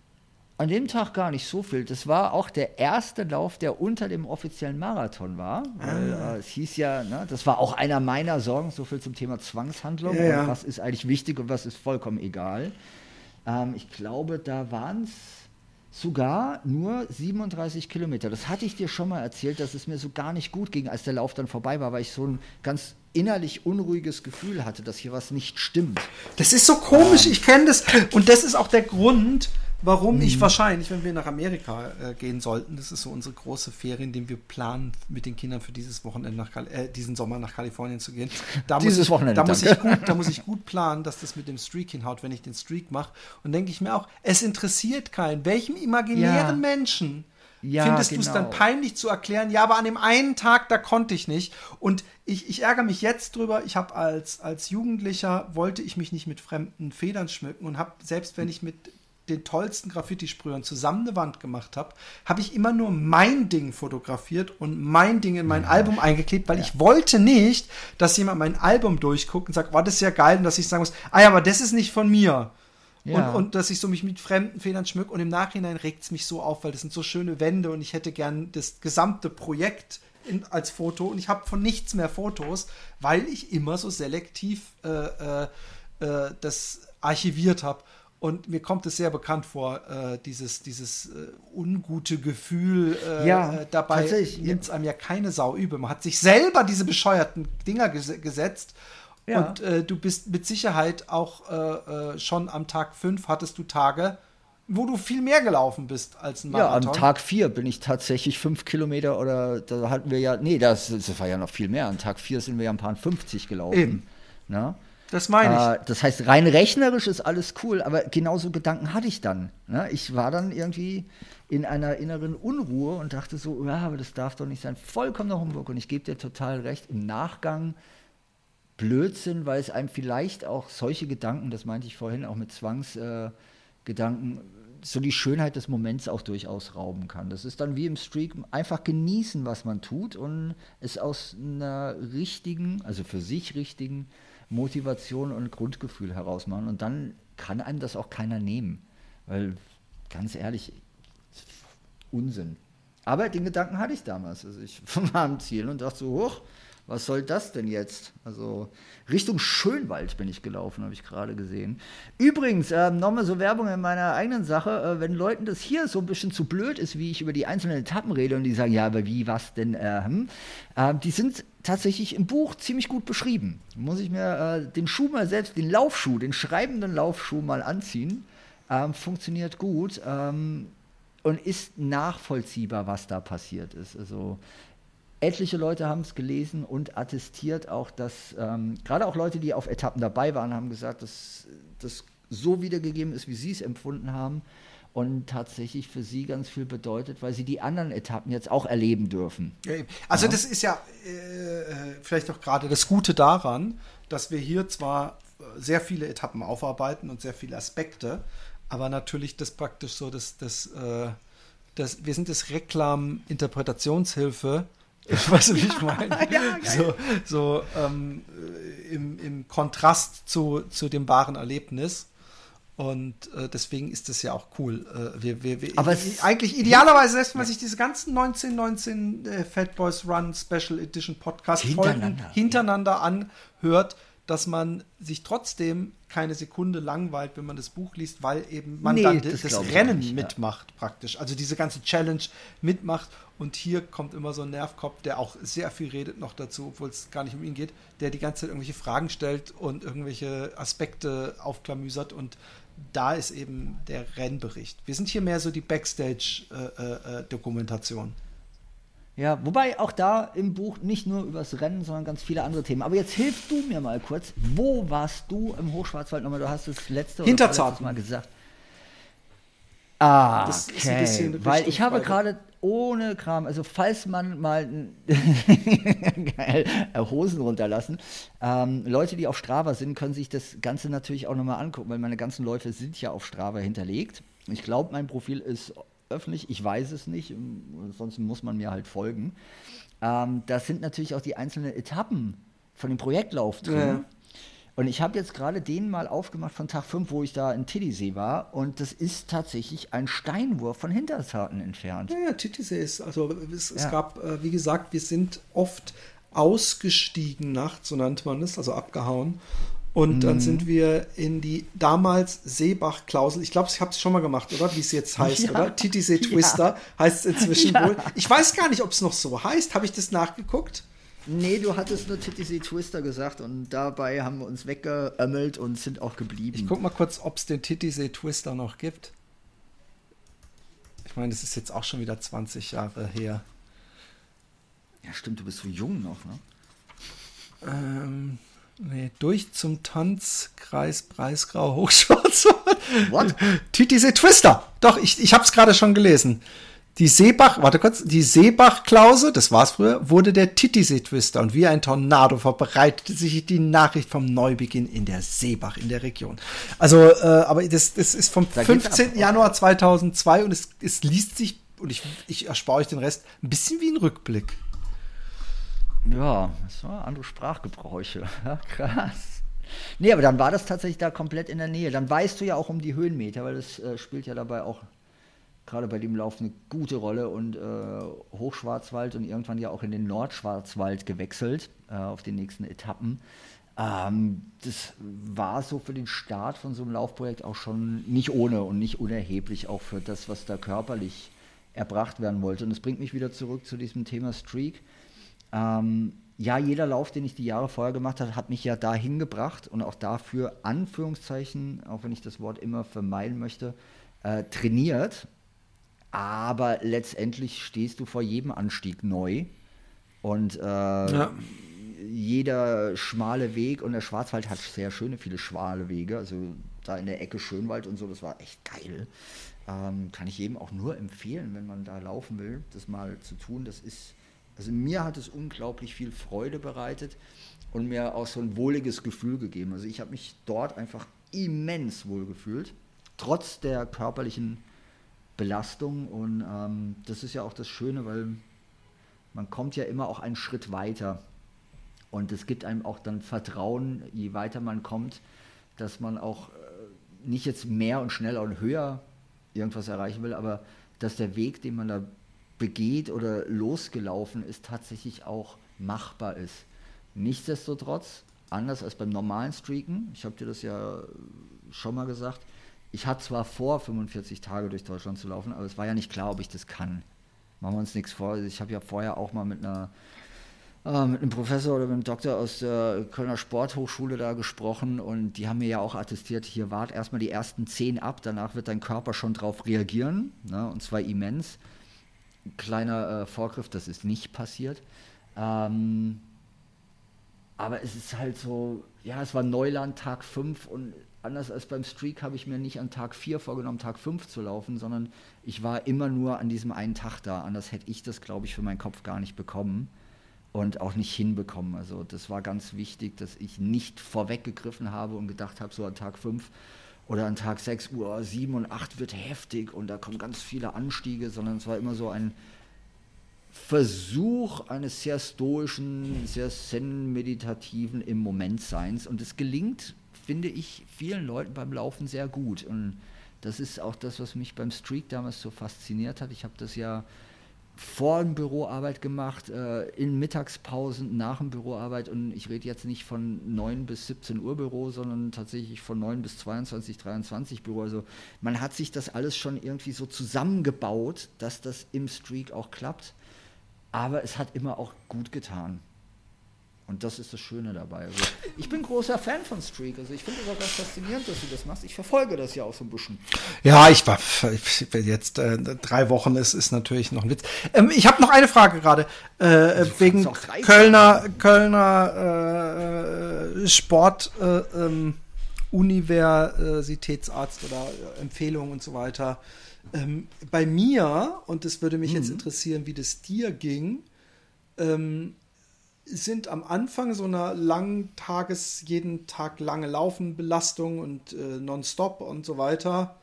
An dem Tag gar nicht so viel. Das war auch der erste Lauf, der unter dem offiziellen Marathon war. Weil ah. äh, es hieß ja, ne, das war auch einer meiner Sorgen, so viel zum Thema Zwangshandlung. Ja, ja. was ist eigentlich wichtig und was ist vollkommen egal. Ähm, ich glaube, da waren es sogar nur 37 Kilometer. Das hatte ich dir schon mal erzählt, dass es mir so gar nicht gut ging, als der Lauf dann vorbei war, weil ich so ein ganz innerlich unruhiges Gefühl hatte, dass hier was nicht stimmt. Das ist so komisch, ich kenne das. Und das ist auch der Grund, warum ich mhm. wahrscheinlich, wenn wir nach Amerika äh, gehen sollten, das ist so unsere große Ferien, den wir planen, mit den Kindern für dieses Wochenende nach äh, diesen Sommer nach Kalifornien zu gehen. Da dieses muss ich, Wochenende. Da muss, ich gut, da muss ich gut planen, dass das mit dem Streak hinhaut, wenn ich den Streak mache. Und denke ich mir auch, es interessiert keinen. Welchem imaginären ja. Menschen ja, findest genau. du es dann peinlich zu erklären, ja, aber an dem einen Tag, da konnte ich nicht. Und ich, ich ärgere mich jetzt drüber, ich habe als, als Jugendlicher, wollte ich mich nicht mit fremden Federn schmücken und habe, selbst wenn ich mit den tollsten Graffiti-Sprühern zusammen eine Wand gemacht habe, habe ich immer nur mein Ding fotografiert und mein Ding in mein ja. Album eingeklebt, weil ja. ich wollte nicht, dass jemand mein Album durchguckt und sagt, war oh, das ist ja geil, und dass ich sagen muss, ah ja, aber das ist nicht von mir. Ja. Und, und dass ich so mich mit fremden Federn schmück und im Nachhinein regt es mich so auf, weil das sind so schöne Wände und ich hätte gern das gesamte Projekt in, als Foto und ich habe von nichts mehr Fotos, weil ich immer so selektiv äh, äh, äh, das archiviert habe. Und mir kommt es sehr bekannt vor, äh, dieses, dieses äh, ungute Gefühl äh, ja, dabei nimmt es einem ja keine Sau übel. Man hat sich selber diese bescheuerten Dinger ges gesetzt. Ja. Und äh, du bist mit Sicherheit auch äh, äh, schon am Tag 5 hattest du Tage, wo du viel mehr gelaufen bist als ein Marathon. Ja, am Tag 4 bin ich tatsächlich 5 Kilometer oder da hatten wir ja, nee, das, das war ja noch viel mehr. Am Tag 4 sind wir ja ein paar 50 gelaufen. Eben. Na? Das meine ich. Äh, das heißt, rein rechnerisch ist alles cool, aber genauso Gedanken hatte ich dann. Ne? Ich war dann irgendwie in einer inneren Unruhe und dachte so, ja, aber das darf doch nicht sein. Vollkommener Humbug. Und ich gebe dir total recht, im Nachgang Blödsinn, weil es einem vielleicht auch solche Gedanken, das meinte ich vorhin auch mit Zwangsgedanken, äh, so die Schönheit des Moments auch durchaus rauben kann. Das ist dann wie im Streak, einfach genießen, was man tut und es aus einer richtigen, also für sich richtigen Motivation und Grundgefühl herausmachen. Und dann kann einem das auch keiner nehmen. Weil, ganz ehrlich, Unsinn. Aber den Gedanken hatte ich damals. Also ich war am Ziel und dachte so, hoch, was soll das denn jetzt? Also Richtung Schönwald bin ich gelaufen, habe ich gerade gesehen. Übrigens, äh, nochmal so Werbung in meiner eigenen Sache, äh, wenn Leuten das hier so ein bisschen zu blöd ist, wie ich über die einzelnen Etappen rede und die sagen, ja, aber wie, was denn? Äh, hm? äh die sind tatsächlich im Buch ziemlich gut beschrieben. Muss ich mir äh, den Schuh mal selbst, den Laufschuh, den schreibenden Laufschuh mal anziehen. Ähm, funktioniert gut ähm, und ist nachvollziehbar, was da passiert ist. Also etliche Leute haben es gelesen und attestiert auch, dass ähm, gerade auch Leute, die auf Etappen dabei waren, haben gesagt, dass das so wiedergegeben ist, wie sie es empfunden haben und tatsächlich für sie ganz viel bedeutet, weil sie die anderen Etappen jetzt auch erleben dürfen. Also ja. das ist ja äh, vielleicht auch gerade das Gute daran, dass wir hier zwar sehr viele Etappen aufarbeiten und sehr viele Aspekte, aber natürlich das praktisch so, dass das, äh, das wir sind das Reklam-Interpretationshilfe ich weiß nicht, wie ich meine. ja, so so ähm, im, im Kontrast zu, zu dem wahren Erlebnis. Und äh, deswegen ist das ja auch cool. Äh, wir, wir, wir, Aber eigentlich idealerweise, selbst wenn man sich diese ganzen 1919 äh, Fat Boys Run Special Edition Podcast Folgen hintereinander, hintereinander anhört, dass man sich trotzdem keine Sekunde langweilt, wenn man das Buch liest, weil eben man Nee, dann das das, Rennen nicht, ja. mitmacht praktisch. Also diese ganze Challenge mitmacht und hier kommt immer so ein Nervkopf, der auch sehr viel redet noch dazu, obwohl es gar nicht um ihn geht, der die ganze Zeit irgendwelche Fragen stellt und irgendwelche Aspekte aufklamüsert und da ist eben der Rennbericht. Wir sind hier mehr so die Backstage-Dokumentation. Ja, wobei auch da im Buch nicht nur übers Rennen, sondern ganz viele andere Themen. Aber jetzt hilfst du mir mal kurz. Wo warst du im Hochschwarzwald nochmal? Du hast es letzte Mal gesagt. Ah, Das ist okay. ein bisschen Weil ich habe gerade ohne Kram, also falls man mal geil, äh, Hosen runterlassen, ähm, Leute, die auf Strava sind, können sich das Ganze natürlich auch nochmal angucken, weil meine ganzen Läufe sind ja auf Strava hinterlegt. Ich glaube, mein Profil ist öffentlich, ich weiß es nicht, ähm, ansonsten muss man mir halt folgen. Ähm, das sind natürlich auch die einzelnen Etappen von dem Projektlauf drin. Ja. Und ich habe jetzt gerade den mal aufgemacht von Tag 5, wo ich da in Tiddysee war. Und das ist tatsächlich ein Steinwurf von Hinterzarten entfernt. Ja, ja, Titisee ist, also es, es Ja. gab, äh, wie gesagt, wir sind oft ausgestiegen nachts, so nannte man es, also abgehauen. Und Mhm. dann sind wir in die damals Seebach-Klausel. Ich glaube, ich habe es schon mal gemacht, oder? Wie es jetzt heißt, Ja. oder? Titisee Ja. Twister heißt es inzwischen Ja. wohl. Ich weiß gar nicht, ob es noch so heißt. Habe ich das nachgeguckt? Nee, du hattest nur Tiddysee Twister gesagt und dabei haben wir uns weggeömmelt und sind auch geblieben. Ich guck mal kurz, ob es den Titisee Twister noch gibt. Ich meine, das ist jetzt auch schon wieder 20 Jahre her. ja, stimmt, du bist so jung noch, ne? Ähm, nee, durch zum Tanzkreis Breisgrau Hochschwarzwald. What? Titisee Twister. Doch, ich, ich habe es gerade schon gelesen. Die Seebach, warte kurz, die Seebach-Klause, das war's früher, wurde der Titisee Twister und wie ein Tornado verbreitete sich die Nachricht vom Neubeginn in der Seebach in der Region. Also, äh, aber das, das ist vom Da geht's 15. ab. Januar 2002 und es, es liest sich, und ich, ich erspare euch den Rest, ein bisschen wie ein Rückblick. Ja, das war andere Sprachgebräuche. Ja, krass. Nee, aber dann war das tatsächlich da komplett in der Nähe. Dann weißt du ja auch um die Höhenmeter, weil das äh, spielt ja dabei auch gerade bei dem Lauf eine gute Rolle und äh, Hochschwarzwald und irgendwann ja auch in den Nordschwarzwald gewechselt äh, auf den nächsten Etappen. Ähm, das war so für den Start von so einem Laufprojekt auch schon nicht ohne und nicht unerheblich auch für das, was da körperlich erbracht werden wollte. Und das bringt mich wieder zurück zu diesem Thema Streak. Ähm, ja, jeder Lauf, den ich die Jahre vorher gemacht habe, hat mich ja dahin gebracht und auch dafür, Anführungszeichen, auch wenn ich das Wort immer vermeiden möchte, äh, trainiert. Aber letztendlich stehst du vor jedem Anstieg neu. Und äh, jeder schmale Weg, und der Schwarzwald hat sehr schöne, viele schmale Wege, also da in der Ecke Schönwald und so, das war echt geil. Ähm, kann ich jedem auch nur empfehlen, wenn man da laufen will, das mal zu tun. Das ist, also mir hat es unglaublich viel Freude bereitet und mir auch so ein wohliges Gefühl gegeben. Also ich habe mich dort einfach immens wohl gefühlt, trotz der körperlichen Belastung. Und ähm, das ist ja auch das Schöne, weil man kommt ja immer auch einen Schritt weiter. Und es gibt einem auch dann Vertrauen, je weiter man kommt, dass man auch äh, nicht jetzt mehr und schneller und höher irgendwas erreichen will, aber dass der Weg, den man da begeht oder losgelaufen ist, tatsächlich auch machbar ist. Nichtsdestotrotz, anders als beim normalen Streaken, ich habe dir das ja schon mal gesagt, ich hatte zwar vor, 45 Tage durch Deutschland zu laufen, aber es war ja nicht klar, ob ich das kann. Machen wir uns nichts vor. Ich habe ja vorher auch mal mit einer äh, mit einem Professor oder mit einem Doktor aus der Kölner Sporthochschule da gesprochen und die haben mir ja auch attestiert, hier wart erstmal die ersten zehn ab, danach wird dein Körper schon drauf reagieren, ne, und zwar immens. Kleiner äh, Vorgriff, das ist nicht passiert. Ähm, aber es ist halt so, ja, es war Neuland, Tag 5 und anders als beim Streak habe ich mir nicht an Tag 4 vorgenommen, Tag 5 zu laufen, sondern ich war immer nur an diesem einen Tag da. Anders hätte ich das, glaube ich, für meinen Kopf gar nicht bekommen und auch nicht hinbekommen. Also das war ganz wichtig, dass ich nicht vorweggegriffen habe und gedacht habe, so an Tag 5 oder an Tag 6 Uhr 7 und 8 wird heftig und da kommen ganz viele Anstiege, sondern es war immer so ein Versuch eines sehr stoischen, sehr zen-meditativen im Momentseins und es gelingt, finde ich, vielen Leuten beim Laufen sehr gut und das ist auch das, was mich beim Streak damals so fasziniert hat. Ich habe das ja vor dem Büroarbeit gemacht, äh, in Mittagspausen, nach dem Büroarbeit und ich rede jetzt nicht von 9 bis 17 Uhr Büro, sondern tatsächlich von 9 bis 22, 23 Büro. Also man hat sich das alles schon irgendwie so zusammengebaut, dass das im Streak auch klappt. Aber es hat immer auch gut getan. Und das ist das Schöne dabei. Also ich bin großer Fan von Streak. Also ich finde es auch ganz faszinierend, dass du das machst. Ich verfolge das ja auch so ein bisschen. Ja, ich war ich, jetzt äh, drei Wochen ist, ist natürlich noch ein Witz. Ähm, ich habe noch eine Frage gerade. Äh, wegen Kölner, Kölner äh, Sport äh, ähm, Universitätsarzt oder äh, Empfehlungen und so weiter. Ähm, bei mir, und es würde mich mhm. jetzt interessieren, wie das dir ging, ähm, sind am Anfang so einer langen Tages, jeden Tag lange Laufenbelastung und äh, nonstop und so weiter.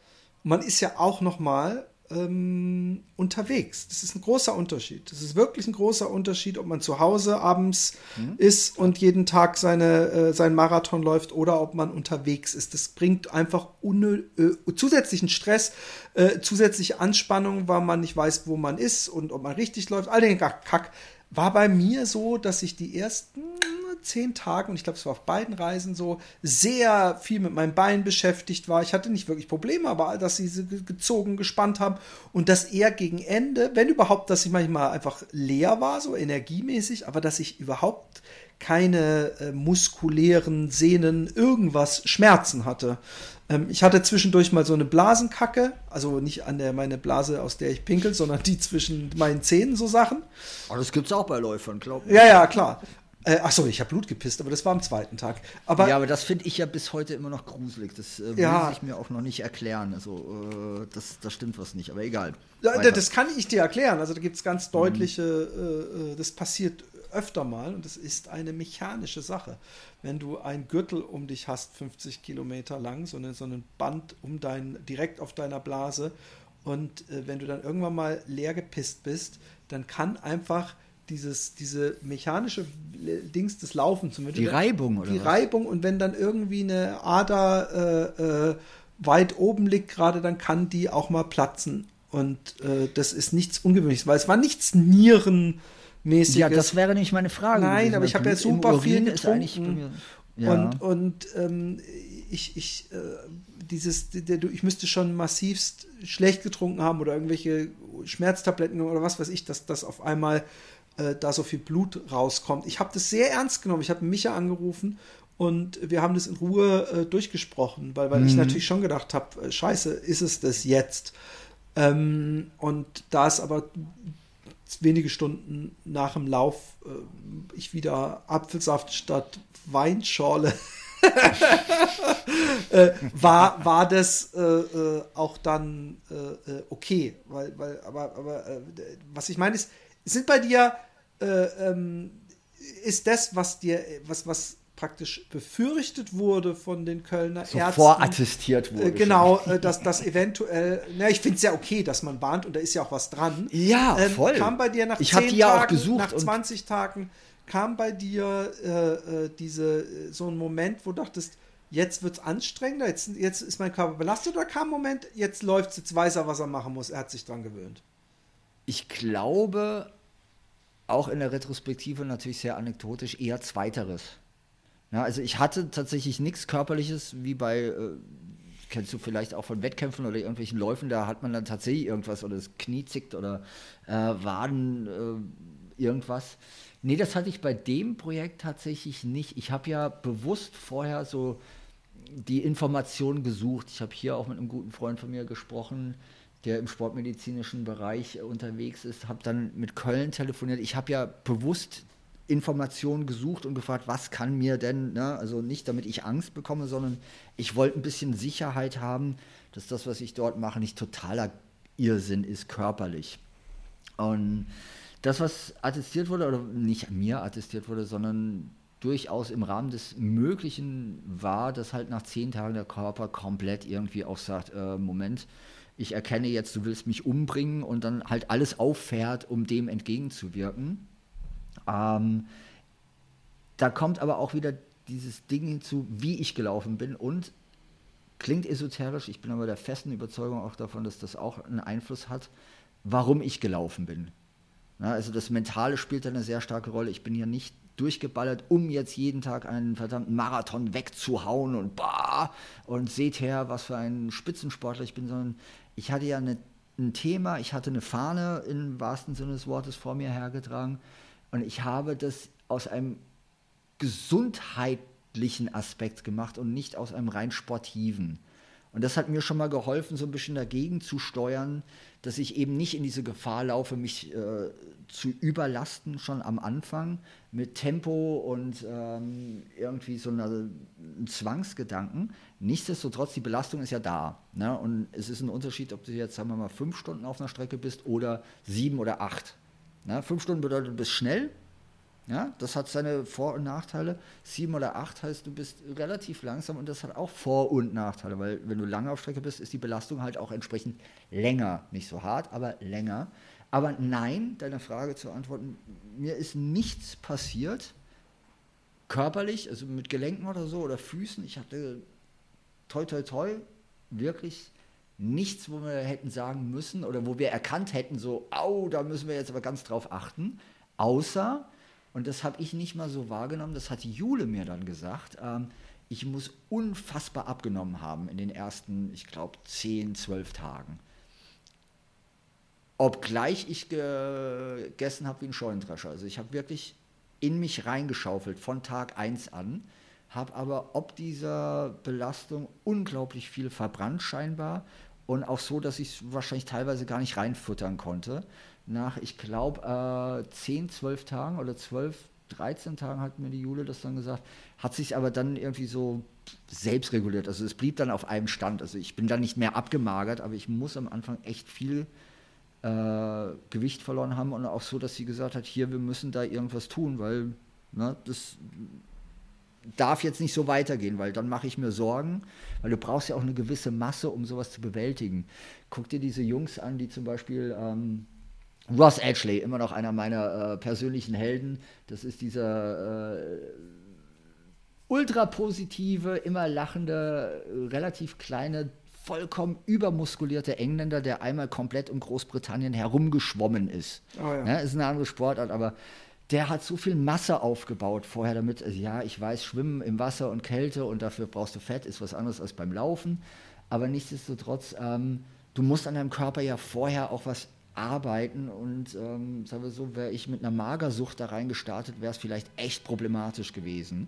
Man ist ja auch noch mal ähm, unterwegs. Das ist ein großer Unterschied. Das ist wirklich ein großer Unterschied, ob man zu Hause abends mhm. ist und jeden Tag seine, äh, seinen Marathon läuft oder ob man unterwegs ist. Das bringt einfach äh, zusätzlichen Stress, äh, zusätzliche Anspannung, weil man nicht weiß, wo man ist und ob man richtig läuft. All den Kack war bei mir so, dass ich die ersten zehn Tage, und ich glaube, es war auf beiden Reisen so, sehr viel mit meinem Bein beschäftigt war. Ich hatte nicht wirklich Probleme, aber dass sie gezogen, gespannt haben und dass eher gegen Ende, wenn überhaupt, dass ich manchmal einfach leer war, so energiemäßig, aber dass ich überhaupt keine äh, muskulären Sehnen, irgendwas Schmerzen hatte. Ähm, ich hatte zwischendurch mal so eine Blasenkacke, also nicht an der meine Blase, aus der ich pinkel, sondern die zwischen meinen Zähnen, so Sachen. Aber das gibt es auch bei Läufern, glaube ich. Ja, ja, klar. Äh, achso, ich habe Blut gepisst, aber das war am zweiten Tag. Aber, ja, aber das finde ich ja bis heute immer noch gruselig. Das äh, ja. muss ich mir auch noch nicht erklären. Also, äh, das, das stimmt was nicht, aber egal. Ja, das kann ich dir erklären. Also, da gibt es ganz deutliche, mhm. das passiert öfter mal und es ist eine mechanische Sache. Wenn du ein Gürtel um dich hast, 50 Kilometer lang, so, eine, so ein Band um dein, direkt auf deiner Blase und äh, wenn du dann irgendwann mal leer gepisst bist, dann kann einfach dieses, diese mechanische Dings des Laufens zum Beispiel. Die Reibung, oder? Die was? Reibung und wenn dann irgendwie eine Ader äh, äh, weit oben liegt gerade, dann kann die auch mal platzen. Und äh, das ist nichts Ungewöhnliches, weil es war nichts Nieren mäßiges. Ja, das wäre nicht meine Frage. Nein, aber ich habe ja super viel getrunken. Ja. Und, und ähm, ich, ich, äh, dieses, der, ich müsste schon massivst schlecht getrunken haben oder irgendwelche Schmerztabletten oder was weiß ich, dass das auf einmal äh, da so viel Blut rauskommt. Ich habe das sehr ernst genommen. Ich habe Micha angerufen und wir haben das in Ruhe äh, durchgesprochen, weil, weil mhm. ich natürlich schon gedacht habe, äh, scheiße, ist es das jetzt? Ähm, und da es aber wenige Stunden nach dem Lauf äh, ich wieder Apfelsaft statt Weinschorle äh, war, war das äh, äh auch dann äh, äh, okay. Weil, weil, aber, aber was ich meine ist, sind bei dir, ähm, ist das, was dir, was, was praktisch befürchtet wurde von den Kölner so Ärzten. Vorattestiert wurde. Äh, genau, äh, dass das eventuell, na, ich finde es ja okay, dass man warnt und da ist ja auch was dran. Ja, ähm, voll. Kam bei dir nach ich 10 die ja Tagen, auch gesucht nach 20 Tagen, kam bei dir äh, äh diese, so ein Moment, wo du dachtest, jetzt wird es anstrengender, jetzt, jetzt ist mein Körper belastet oder kam ein Moment, jetzt läuft es, jetzt weiß er, was er machen muss, er hat sich dran gewöhnt? Ich glaube, auch in der Retrospektive natürlich sehr anekdotisch, eher zweiteres. Ja, also ich hatte tatsächlich nichts Körperliches, wie bei, äh, kennst du vielleicht auch von Wettkämpfen oder irgendwelchen Läufen, da hat man dann tatsächlich irgendwas oder das Knie zickt oder äh, Waden, äh, irgendwas. Nee, das hatte ich bei dem Projekt tatsächlich nicht. Ich habe ja bewusst vorher so die Informationen gesucht. Ich habe hier auch mit einem guten Freund von mir gesprochen, der im sportmedizinischen Bereich unterwegs ist, habe dann mit Köln telefoniert. Ich habe ja bewusst Informationen gesucht und gefragt, was kann mir denn, ne? also nicht damit ich Angst bekomme, sondern ich wollte ein bisschen Sicherheit haben, dass das, was ich dort mache, nicht totaler Irrsinn ist, körperlich. Und das, was attestiert wurde, oder nicht mir attestiert wurde, sondern durchaus im Rahmen des Möglichen war, dass halt nach zehn Tagen der Körper komplett irgendwie auch sagt, äh, Moment, ich erkenne jetzt, du willst mich umbringen und dann halt alles auffährt, um dem entgegenzuwirken. Ähm, da kommt aber auch wieder dieses Ding hinzu, wie ich gelaufen bin und klingt esoterisch, ich bin aber der festen Überzeugung auch davon, dass das auch einen Einfluss hat, warum ich gelaufen bin. Ja, also das Mentale spielt da eine sehr starke Rolle. Ich bin hier nicht durchgeballert, um jetzt jeden Tag einen verdammten Marathon wegzuhauen und bah, und seht her, was für ein Spitzensportler ich bin, sondern ich hatte ja eine, ein Thema, ich hatte eine Fahne im wahrsten Sinne des Wortes vor mir hergetragen und ich habe das aus einem gesundheitlichen Aspekt gemacht und nicht aus einem rein sportiven. Und das hat mir schon mal geholfen, so ein bisschen dagegen zu steuern, dass ich eben nicht in diese Gefahr laufe, mich äh, zu überlasten schon am Anfang mit Tempo und ähm, irgendwie so einer, einem Zwangsgedanken. Nichtsdestotrotz, die Belastung ist ja da. Ne? Und es ist ein Unterschied, ob du jetzt, sagen wir mal, fünf Stunden auf einer Strecke bist oder sieben oder acht. Ne? Fünf Stunden bedeutet, du bist schnell, ja, das hat seine Vor- und Nachteile. Sieben oder acht heißt, du bist relativ langsam und das hat auch Vor- und Nachteile, weil wenn du lange auf Strecke bist, ist die Belastung halt auch entsprechend länger. Nicht so hart, aber länger. Aber nein, deine Frage zu antworten, mir ist nichts passiert, körperlich, also mit Gelenken oder so oder Füßen. Ich hatte toi toi toi wirklich nichts, wo wir hätten sagen müssen oder wo wir erkannt hätten, so, au, da müssen wir jetzt aber ganz drauf achten. Außer, und das habe ich nicht mal so wahrgenommen, das hat Jule mir dann gesagt. Ähm, ich muss unfassbar abgenommen haben in den ersten, ich glaube, 10, 12 Tagen. Obgleich ich gegessen habe wie ein Scheunendrescher. Also ich habe wirklich in mich reingeschaufelt von Tag 1 an, habe aber ob dieser Belastung unglaublich viel verbrannt scheinbar und auch so, dass ich es wahrscheinlich teilweise gar nicht reinfuttern konnte nach, ich glaube, äh, 10, 12 Tagen oder 12, 13 Tagen hat mir die Jule das dann gesagt, hat sich aber dann irgendwie so selbst reguliert. Also es blieb dann auf einem Stand. Also ich bin dann nicht mehr abgemagert, aber ich muss am Anfang echt viel äh, Gewicht verloren haben und auch so, dass sie gesagt hat, hier, wir müssen da irgendwas tun, weil ne, das darf jetzt nicht so weitergehen, weil dann mache ich mir Sorgen, weil du brauchst ja auch eine gewisse Masse, um sowas zu bewältigen. Guck dir diese Jungs an, die zum Beispiel ähm, Ross Edgley, immer noch einer meiner äh, persönlichen Helden. Das ist dieser äh, ultra positive, immer lachende, relativ kleine, vollkommen übermuskulierte Engländer, der einmal komplett um Großbritannien herumgeschwommen ist. Oh ja. ja. ist eine andere Sportart, aber der hat so viel Masse aufgebaut vorher, damit, also ja, ich weiß, Schwimmen im Wasser und Kälte und dafür brauchst du Fett, ist was anderes als beim Laufen. Aber nichtsdestotrotz, ähm, du musst an deinem Körper ja vorher auch was arbeiten und ähm, sagen wir so, wäre ich mit einer Magersucht da reingestartet, wäre es vielleicht echt problematisch gewesen.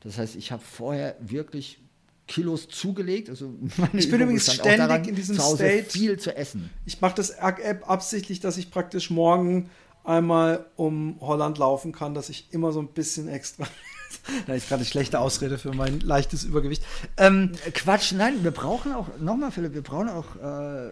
Das heißt, ich habe vorher wirklich Kilos zugelegt. Also ich bin übrigens ständig daran, in diesem State viel zu essen. Ich mache das absichtlich, dass ich praktisch morgen einmal um Holland laufen kann, dass ich immer so ein bisschen extra da ist gerade eine schlechte Ausrede für mein leichtes Übergewicht. Ähm, Quatsch, nein, wir brauchen auch, nochmal Philipp, wir brauchen auch äh,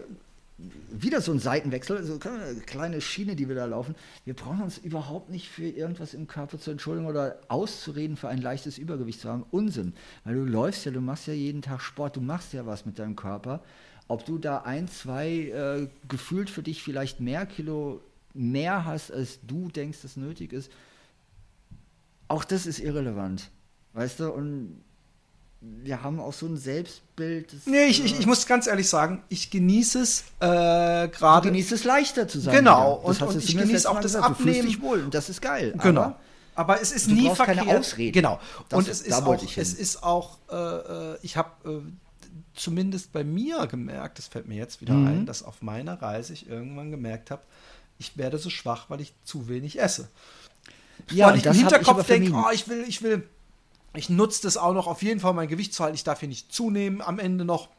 wieder so ein Seitenwechsel, so eine kleine Schiene, die wir da laufen. Wir brauchen uns überhaupt nicht für irgendwas im Körper zu entschuldigen oder auszureden, für ein leichtes Übergewicht zu haben. Unsinn. Weil du läufst ja, du machst ja jeden Tag Sport, du machst ja was mit deinem Körper. Ob du da ein, zwei äh, gefühlt für dich vielleicht mehr Kilo mehr hast, als du denkst, das nötig ist, auch das ist irrelevant. Weißt du, und wir haben auch so ein Selbstbild. Das, nee, ich, ich, ich, muss ganz ehrlich sagen, ich genieße es äh, gerade. Du genießt es leichter zu sein. Genau, und, und ich genieße auch das gesagt. Abnehmen. Du fühlst dich wohl und das ist geil. Genau. Aber, aber es ist du nie verkehrt. keine Ausreden. Genau. Das, und es ist, auch, es ist auch, äh, äh ich habe äh, zumindest bei mir gemerkt, das fällt mir jetzt wieder mhm. ein, dass auf meiner Reise ich irgendwann gemerkt habe, ich werde so schwach, weil ich zu wenig esse. Ja, weil ich im Hinterkopf denke, oh, ich will, ich will ich nutze das auch noch auf jeden Fall, mein Gewicht zu halten. Ich darf hier nicht zunehmen am Ende noch.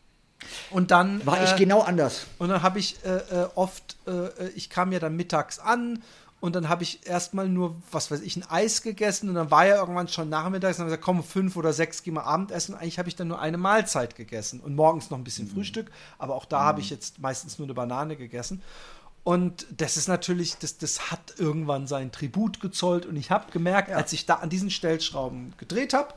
Und dann war ich äh, genau anders. Und dann habe ich äh, äh oft, äh, äh, ich kam ja dann mittags an und dann habe ich erstmal nur, was weiß ich, ein Eis gegessen und dann war ja irgendwann schon nachmittags und dann habe ich gesagt, komm, fünf oder sechs gehen wir Abendessen. Eigentlich habe ich dann nur eine Mahlzeit gegessen und morgens noch ein bisschen mhm. Frühstück, aber auch da mhm. habe ich jetzt meistens nur eine Banane gegessen. Und das ist natürlich, das, das hat irgendwann seinen Tribut gezollt. Und ich habe gemerkt, ja. als ich da an diesen Stellschrauben gedreht habe,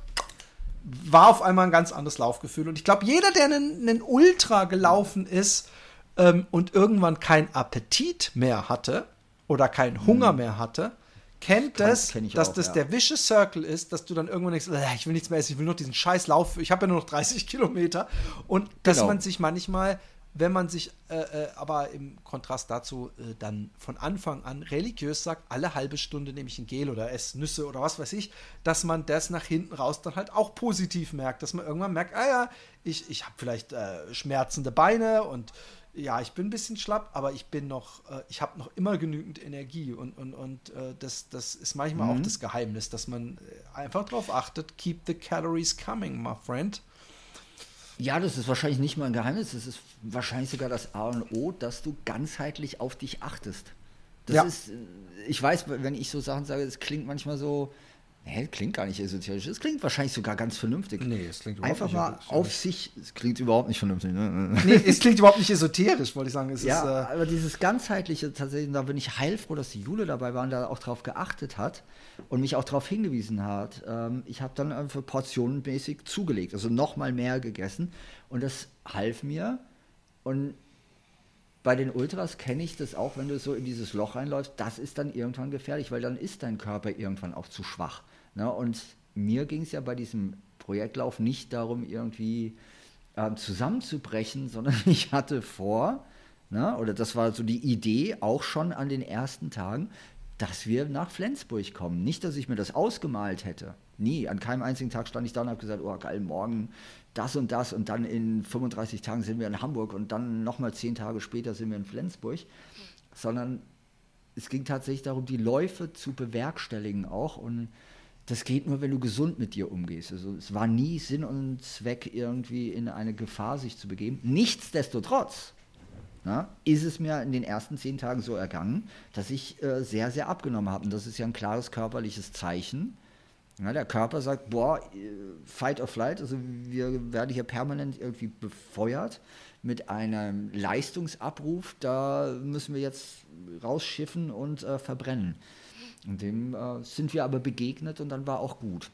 war auf einmal ein ganz anderes Laufgefühl. Und ich glaube, jeder, der einen, einen Ultra gelaufen ist ähm, und irgendwann keinen Appetit mehr hatte oder keinen Hunger mhm. mehr hatte, kennt das, das dass auch, das ja. der Vicious Circle ist, dass du dann irgendwann denkst, äh, ich will nichts mehr essen, ich will nur diesen scheiß Lauf, ich habe ja nur noch 30 Kilometer. Und dass genau. man sich manchmal wenn man sich äh, äh, aber im Kontrast dazu äh, dann von Anfang an religiös sagt, alle halbe Stunde nehme ich ein Gel oder esse Nüsse oder was weiß ich, dass man das nach hinten raus dann halt auch positiv merkt, dass man irgendwann merkt, ah ja, ich, ich habe vielleicht äh, schmerzende Beine und ja, ich bin ein bisschen schlapp, aber ich bin noch, äh, ich habe noch immer genügend Energie und, und, und äh, das, das ist manchmal mhm. auch das Geheimnis, dass man einfach darauf achtet, keep the calories coming, my friend. Ja, das ist wahrscheinlich nicht mal ein Geheimnis, das ist wahrscheinlich sogar das A und O, dass du ganzheitlich auf dich achtest. Das ja. ist, äh, ich weiß, wenn ich so Sachen sage, das klingt manchmal so, Nee, klingt gar nicht esoterisch. Es klingt wahrscheinlich sogar ganz vernünftig. Nee, es klingt überhaupt Einfach nicht mal auf sich. Es klingt überhaupt nicht vernünftig. Ne? Nee, es klingt überhaupt nicht esoterisch, wollte ich sagen. Es ja, ist, äh aber dieses ganzheitliche tatsächlich, da bin ich heilfroh, dass die Jule dabei war und da auch drauf geachtet hat und mich auch darauf hingewiesen hat. Ähm, ich habe dann einfach portionenmäßig zugelegt, also nochmal mehr gegessen und das half mir. Und bei den Ultras kenne ich das auch, wenn du so in dieses Loch reinläufst, das ist dann irgendwann gefährlich, weil dann ist dein Körper irgendwann auch zu schwach. Ne? Und mir ging es ja bei diesem Projektlauf nicht darum, irgendwie äh, zusammenzubrechen, sondern ich hatte vor, ne, oder das war so die Idee auch schon an den ersten Tagen, dass wir nach Flensburg kommen. Nicht, dass ich mir das ausgemalt hätte. Nie. An keinem einzigen Tag stand ich da und habe gesagt, oh geil, morgen das und das und dann in 35 Tagen sind wir in Hamburg und dann nochmal zehn Tage später sind wir in Flensburg. Sondern es ging tatsächlich darum, die Läufe zu bewerkstelligen auch und das geht nur, wenn du gesund mit dir umgehst. Also es war nie Sinn und Zweck, irgendwie in eine Gefahr sich zu begeben. Nichtsdestotrotz na, ist es mir in den ersten zehn Tagen so ergangen, dass ich äh, sehr, sehr abgenommen habe. Und das ist ja ein klares körperliches Zeichen. Ja, der Körper sagt, boah, fight or flight, also wir werden hier permanent irgendwie befeuert mit einem Leistungsabruf, da müssen wir jetzt rausschiffen und äh, verbrennen. Und dem äh, sind wir aber begegnet und dann war auch gut.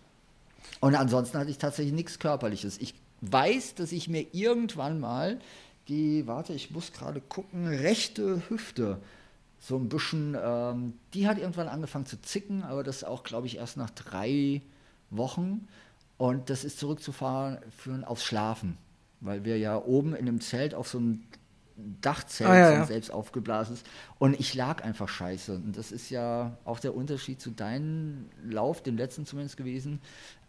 Und ansonsten hatte ich tatsächlich nichts Körperliches. Ich weiß, dass ich mir irgendwann mal die, warte, ich muss gerade gucken, rechte Hüfte so ein bisschen, ähm, die hat irgendwann angefangen zu zicken, aber das auch, glaube ich, erst nach drei Wochen. Und das ist zurückzufahren führen aufs Schlafen, weil wir ja oben in dem Zelt auf so einem Dachzelt ah, ja, ja. selbst aufgeblasen ist. Und ich lag einfach scheiße. Und das ist ja auch der Unterschied zu deinem Lauf, dem letzten zumindest gewesen.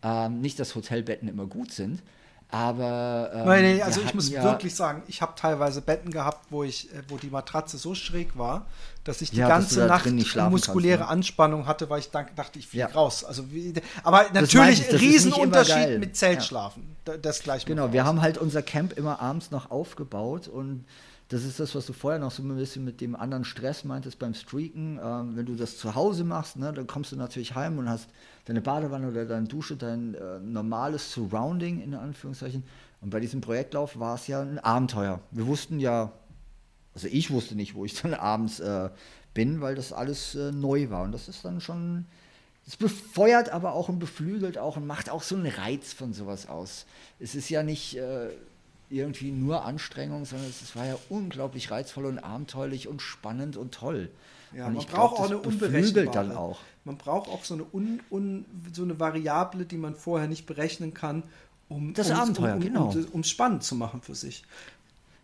Ähm, nicht, dass Hotelbetten immer gut sind, aber. Ähm, Nein, nee, also ich muss ja wirklich sagen, ich habe teilweise Betten gehabt, wo ich, äh, wo die Matratze so schräg war, dass ich die ja, ganze Nacht muskuläre kannst, ne? Anspannung hatte, weil ich dachte, ich fliege ja. raus. Also wie, aber natürlich ich, Riesenunterschied mit Zeltschlafen. Das gleich. Genau, wir haben halt unser Camp immer abends noch aufgebaut und das ist das, was du vorher noch so ein bisschen mit dem anderen Stress meintest beim Streaken. Ähm, wenn du das zu Hause machst, ne, dann kommst du natürlich heim und hast deine Badewanne oder deine Dusche, dein äh, normales Surrounding in Anführungszeichen. Und bei diesem Projektlauf war es ja ein Abenteuer. Wir wussten ja, also ich wusste nicht, wo ich dann abends äh, bin, weil das alles äh, neu war. Und das ist dann schon, es befeuert aber auch und beflügelt auch und macht auch so einen Reiz von sowas aus. Es ist ja nicht äh, irgendwie nur Anstrengung, sondern es war ja unglaublich reizvoll und abenteuerlich und spannend und toll. Ja, und man braucht glaub, auch eine unberechenbare. Dann auch. Man braucht auch so eine, un, un, so eine Variable, die man vorher nicht berechnen kann, um das Abenteuer, um, genau. um es spannend zu machen für sich.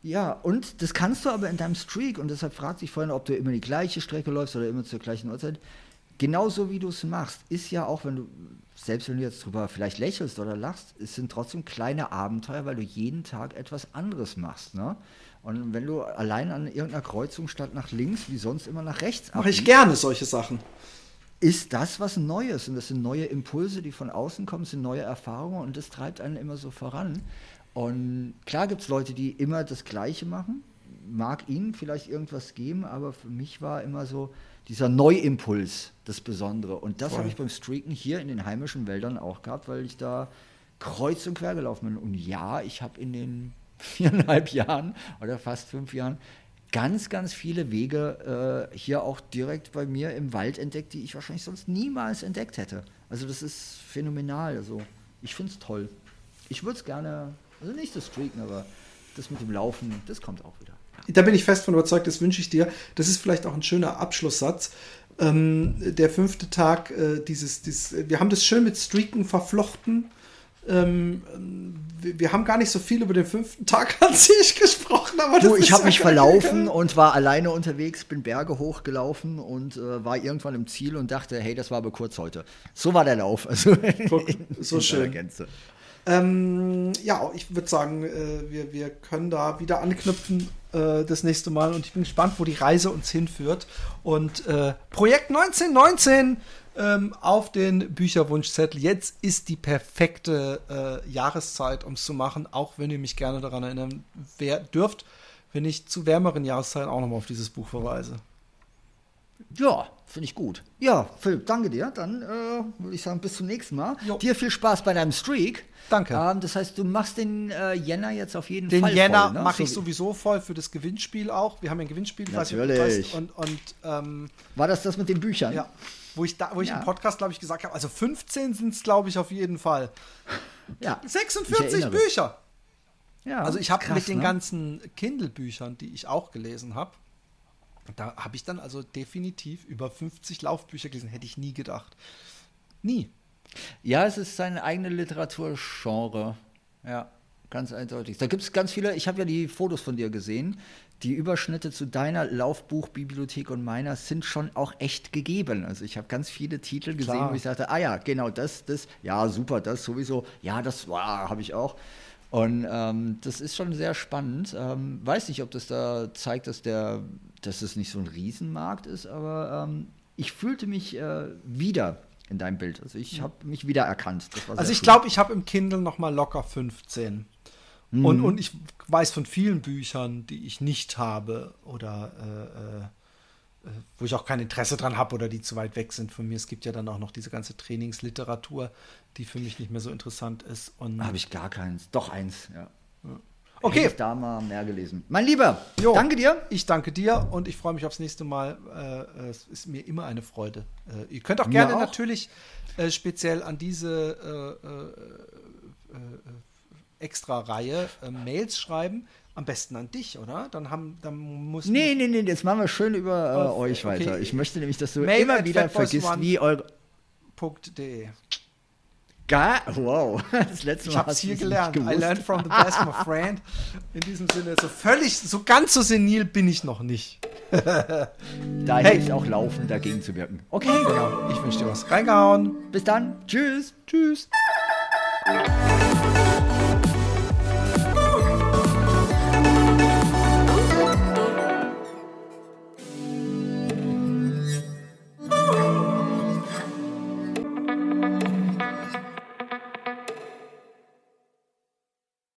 Ja, und das kannst du aber in deinem Streak, und deshalb fragte ich vorhin, ob du immer die gleiche Strecke läufst oder immer zur gleichen Uhrzeit. Genauso wie du es machst, ist ja auch, wenn du, selbst wenn du jetzt drüber vielleicht lächelst oder lachst, es sind trotzdem kleine Abenteuer, weil du jeden Tag etwas anderes machst. Ne? Und wenn du allein an irgendeiner Kreuzung statt nach links, wie sonst immer nach rechts Mache ich gerne solche Sachen. Ist das was Neues? Und das sind neue Impulse, die von außen kommen, sind neue Erfahrungen und das treibt einen immer so voran. Und klar gibt es Leute, die immer das Gleiche machen. Mag ihnen vielleicht irgendwas geben, aber für mich war immer so dieser Neuimpuls das Besondere. Und das habe ich beim Streaken hier in den heimischen Wäldern auch gehabt, weil ich da kreuz und quer gelaufen bin. Und ja, ich habe in den viereinhalb Jahren oder fast fünf Jahren ganz, ganz viele Wege äh, hier auch direkt bei mir im Wald entdeckt, die ich wahrscheinlich sonst niemals entdeckt hätte. Also das ist phänomenal. Also ich finde es toll. Ich würde es gerne, also nicht das Streaken, aber das mit dem Laufen, das kommt auch wieder. Da bin ich fest von überzeugt, das wünsche ich dir. Das ist vielleicht auch ein schöner Abschlusssatz. Ähm, der fünfte Tag, äh, dieses, dieses, wir haben das schön mit Streaken verflochten Ähm, wir, wir, haben gar nicht so viel über den fünften Tag an sich gesprochen, aber du, ich habe mich verlaufen und war alleine unterwegs, bin Berge hochgelaufen und äh, war irgendwann im Ziel und dachte, hey, das war aber kurz heute. So war der Lauf. Also so schön. Ähm, ja, ich würde sagen, äh, wir, wir können da wieder anknüpfen äh, das nächste Mal und ich bin gespannt, wo die Reise uns hinführt. Und äh, Projekt 1919 ähm, auf den Bücherwunschzettel. Jetzt ist die perfekte äh, Jahreszeit, um es zu machen, auch wenn ihr mich gerne daran erinnern wer, dürft, wenn ich zu wärmeren Jahreszeiten auch nochmal auf dieses Buch verweise. Ja, finde ich gut. Ja, Philipp, danke dir. Dann äh, würde ich sagen, bis zum nächsten Mal. Jo. Dir viel Spaß bei deinem Streak. Danke. Ähm, das heißt, du machst den äh, Jänner jetzt auf jeden den Fall Den Jänner ne? mache ich sowieso voll für das Gewinnspiel auch. Wir haben ein Gewinnspiel. Natürlich. und, und, ähm, War das das mit den Büchern? Ja. Wo ich, da, wo ich ja. im Podcast, glaube ich, gesagt habe, also 15 sind es, glaube ich, auf jeden Fall. Ja. 46 Bücher. Ja, also ich habe mit den ne? ganzen Kindle-Büchern, die ich auch gelesen habe, da habe ich dann also definitiv über 50 Laufbücher gelesen. Hätte ich nie gedacht. Nie. Ja, es ist seine eigene Literaturgenre. Ja, ganz eindeutig. Da gibt es ganz viele, ich habe ja die Fotos von dir gesehen. Die Überschnitte zu deiner Laufbuchbibliothek und meiner sind schon auch echt gegeben. Also ich habe ganz viele Titel gesehen, Klar. wo ich sagte, ah ja, genau das, das, ja super, das sowieso, ja, das wow, habe ich auch. Und ähm, das ist schon sehr spannend. Ähm, weiß nicht, ob das da zeigt, dass der, dass es nicht so ein Riesenmarkt ist, aber ähm, ich fühlte mich äh, wieder in deinem Bild. Also ich habe mich wiedererkannt. also ich glaube, ich habe im Kindle noch mal locker 15. Mhm. Und, und ich weiß von vielen Büchern, die ich nicht habe oder äh, äh, wo ich auch kein Interesse dran habe oder die zu weit weg sind von mir. Es gibt ja dann auch noch diese ganze Trainingsliteratur, die für mich nicht mehr so interessant ist. Habe ich gar keins. Doch eins, ja. ja. Okay. Hätte ich da mal mehr gelesen. Mein Lieber, jo, danke dir. Ich danke dir und ich freue mich aufs nächste Mal. Äh, es ist mir immer eine Freude. Äh, ihr könnt auch gerne auch. natürlich äh, speziell an diese äh, äh, äh, Extra-Reihe Mails schreiben. Am besten an dich, oder? Dann haben, dann muss. Nee, nee, nee, jetzt machen wir schön über euch okay. weiter. Ich möchte nämlich, dass du Mail immer wieder vergisst, wie eure. .de Gar, wow, das letzte Mal. Ich habe es hier gelernt. I learned from the best, my friend. In diesem Sinne, so völlig, so ganz so senil bin ich noch nicht. da hey. hilft auch Laufen dagegen zu wirken. Okay. Genau. Ich wünsche dir was. Reingehauen. Bis dann. Tschüss. Tschüss.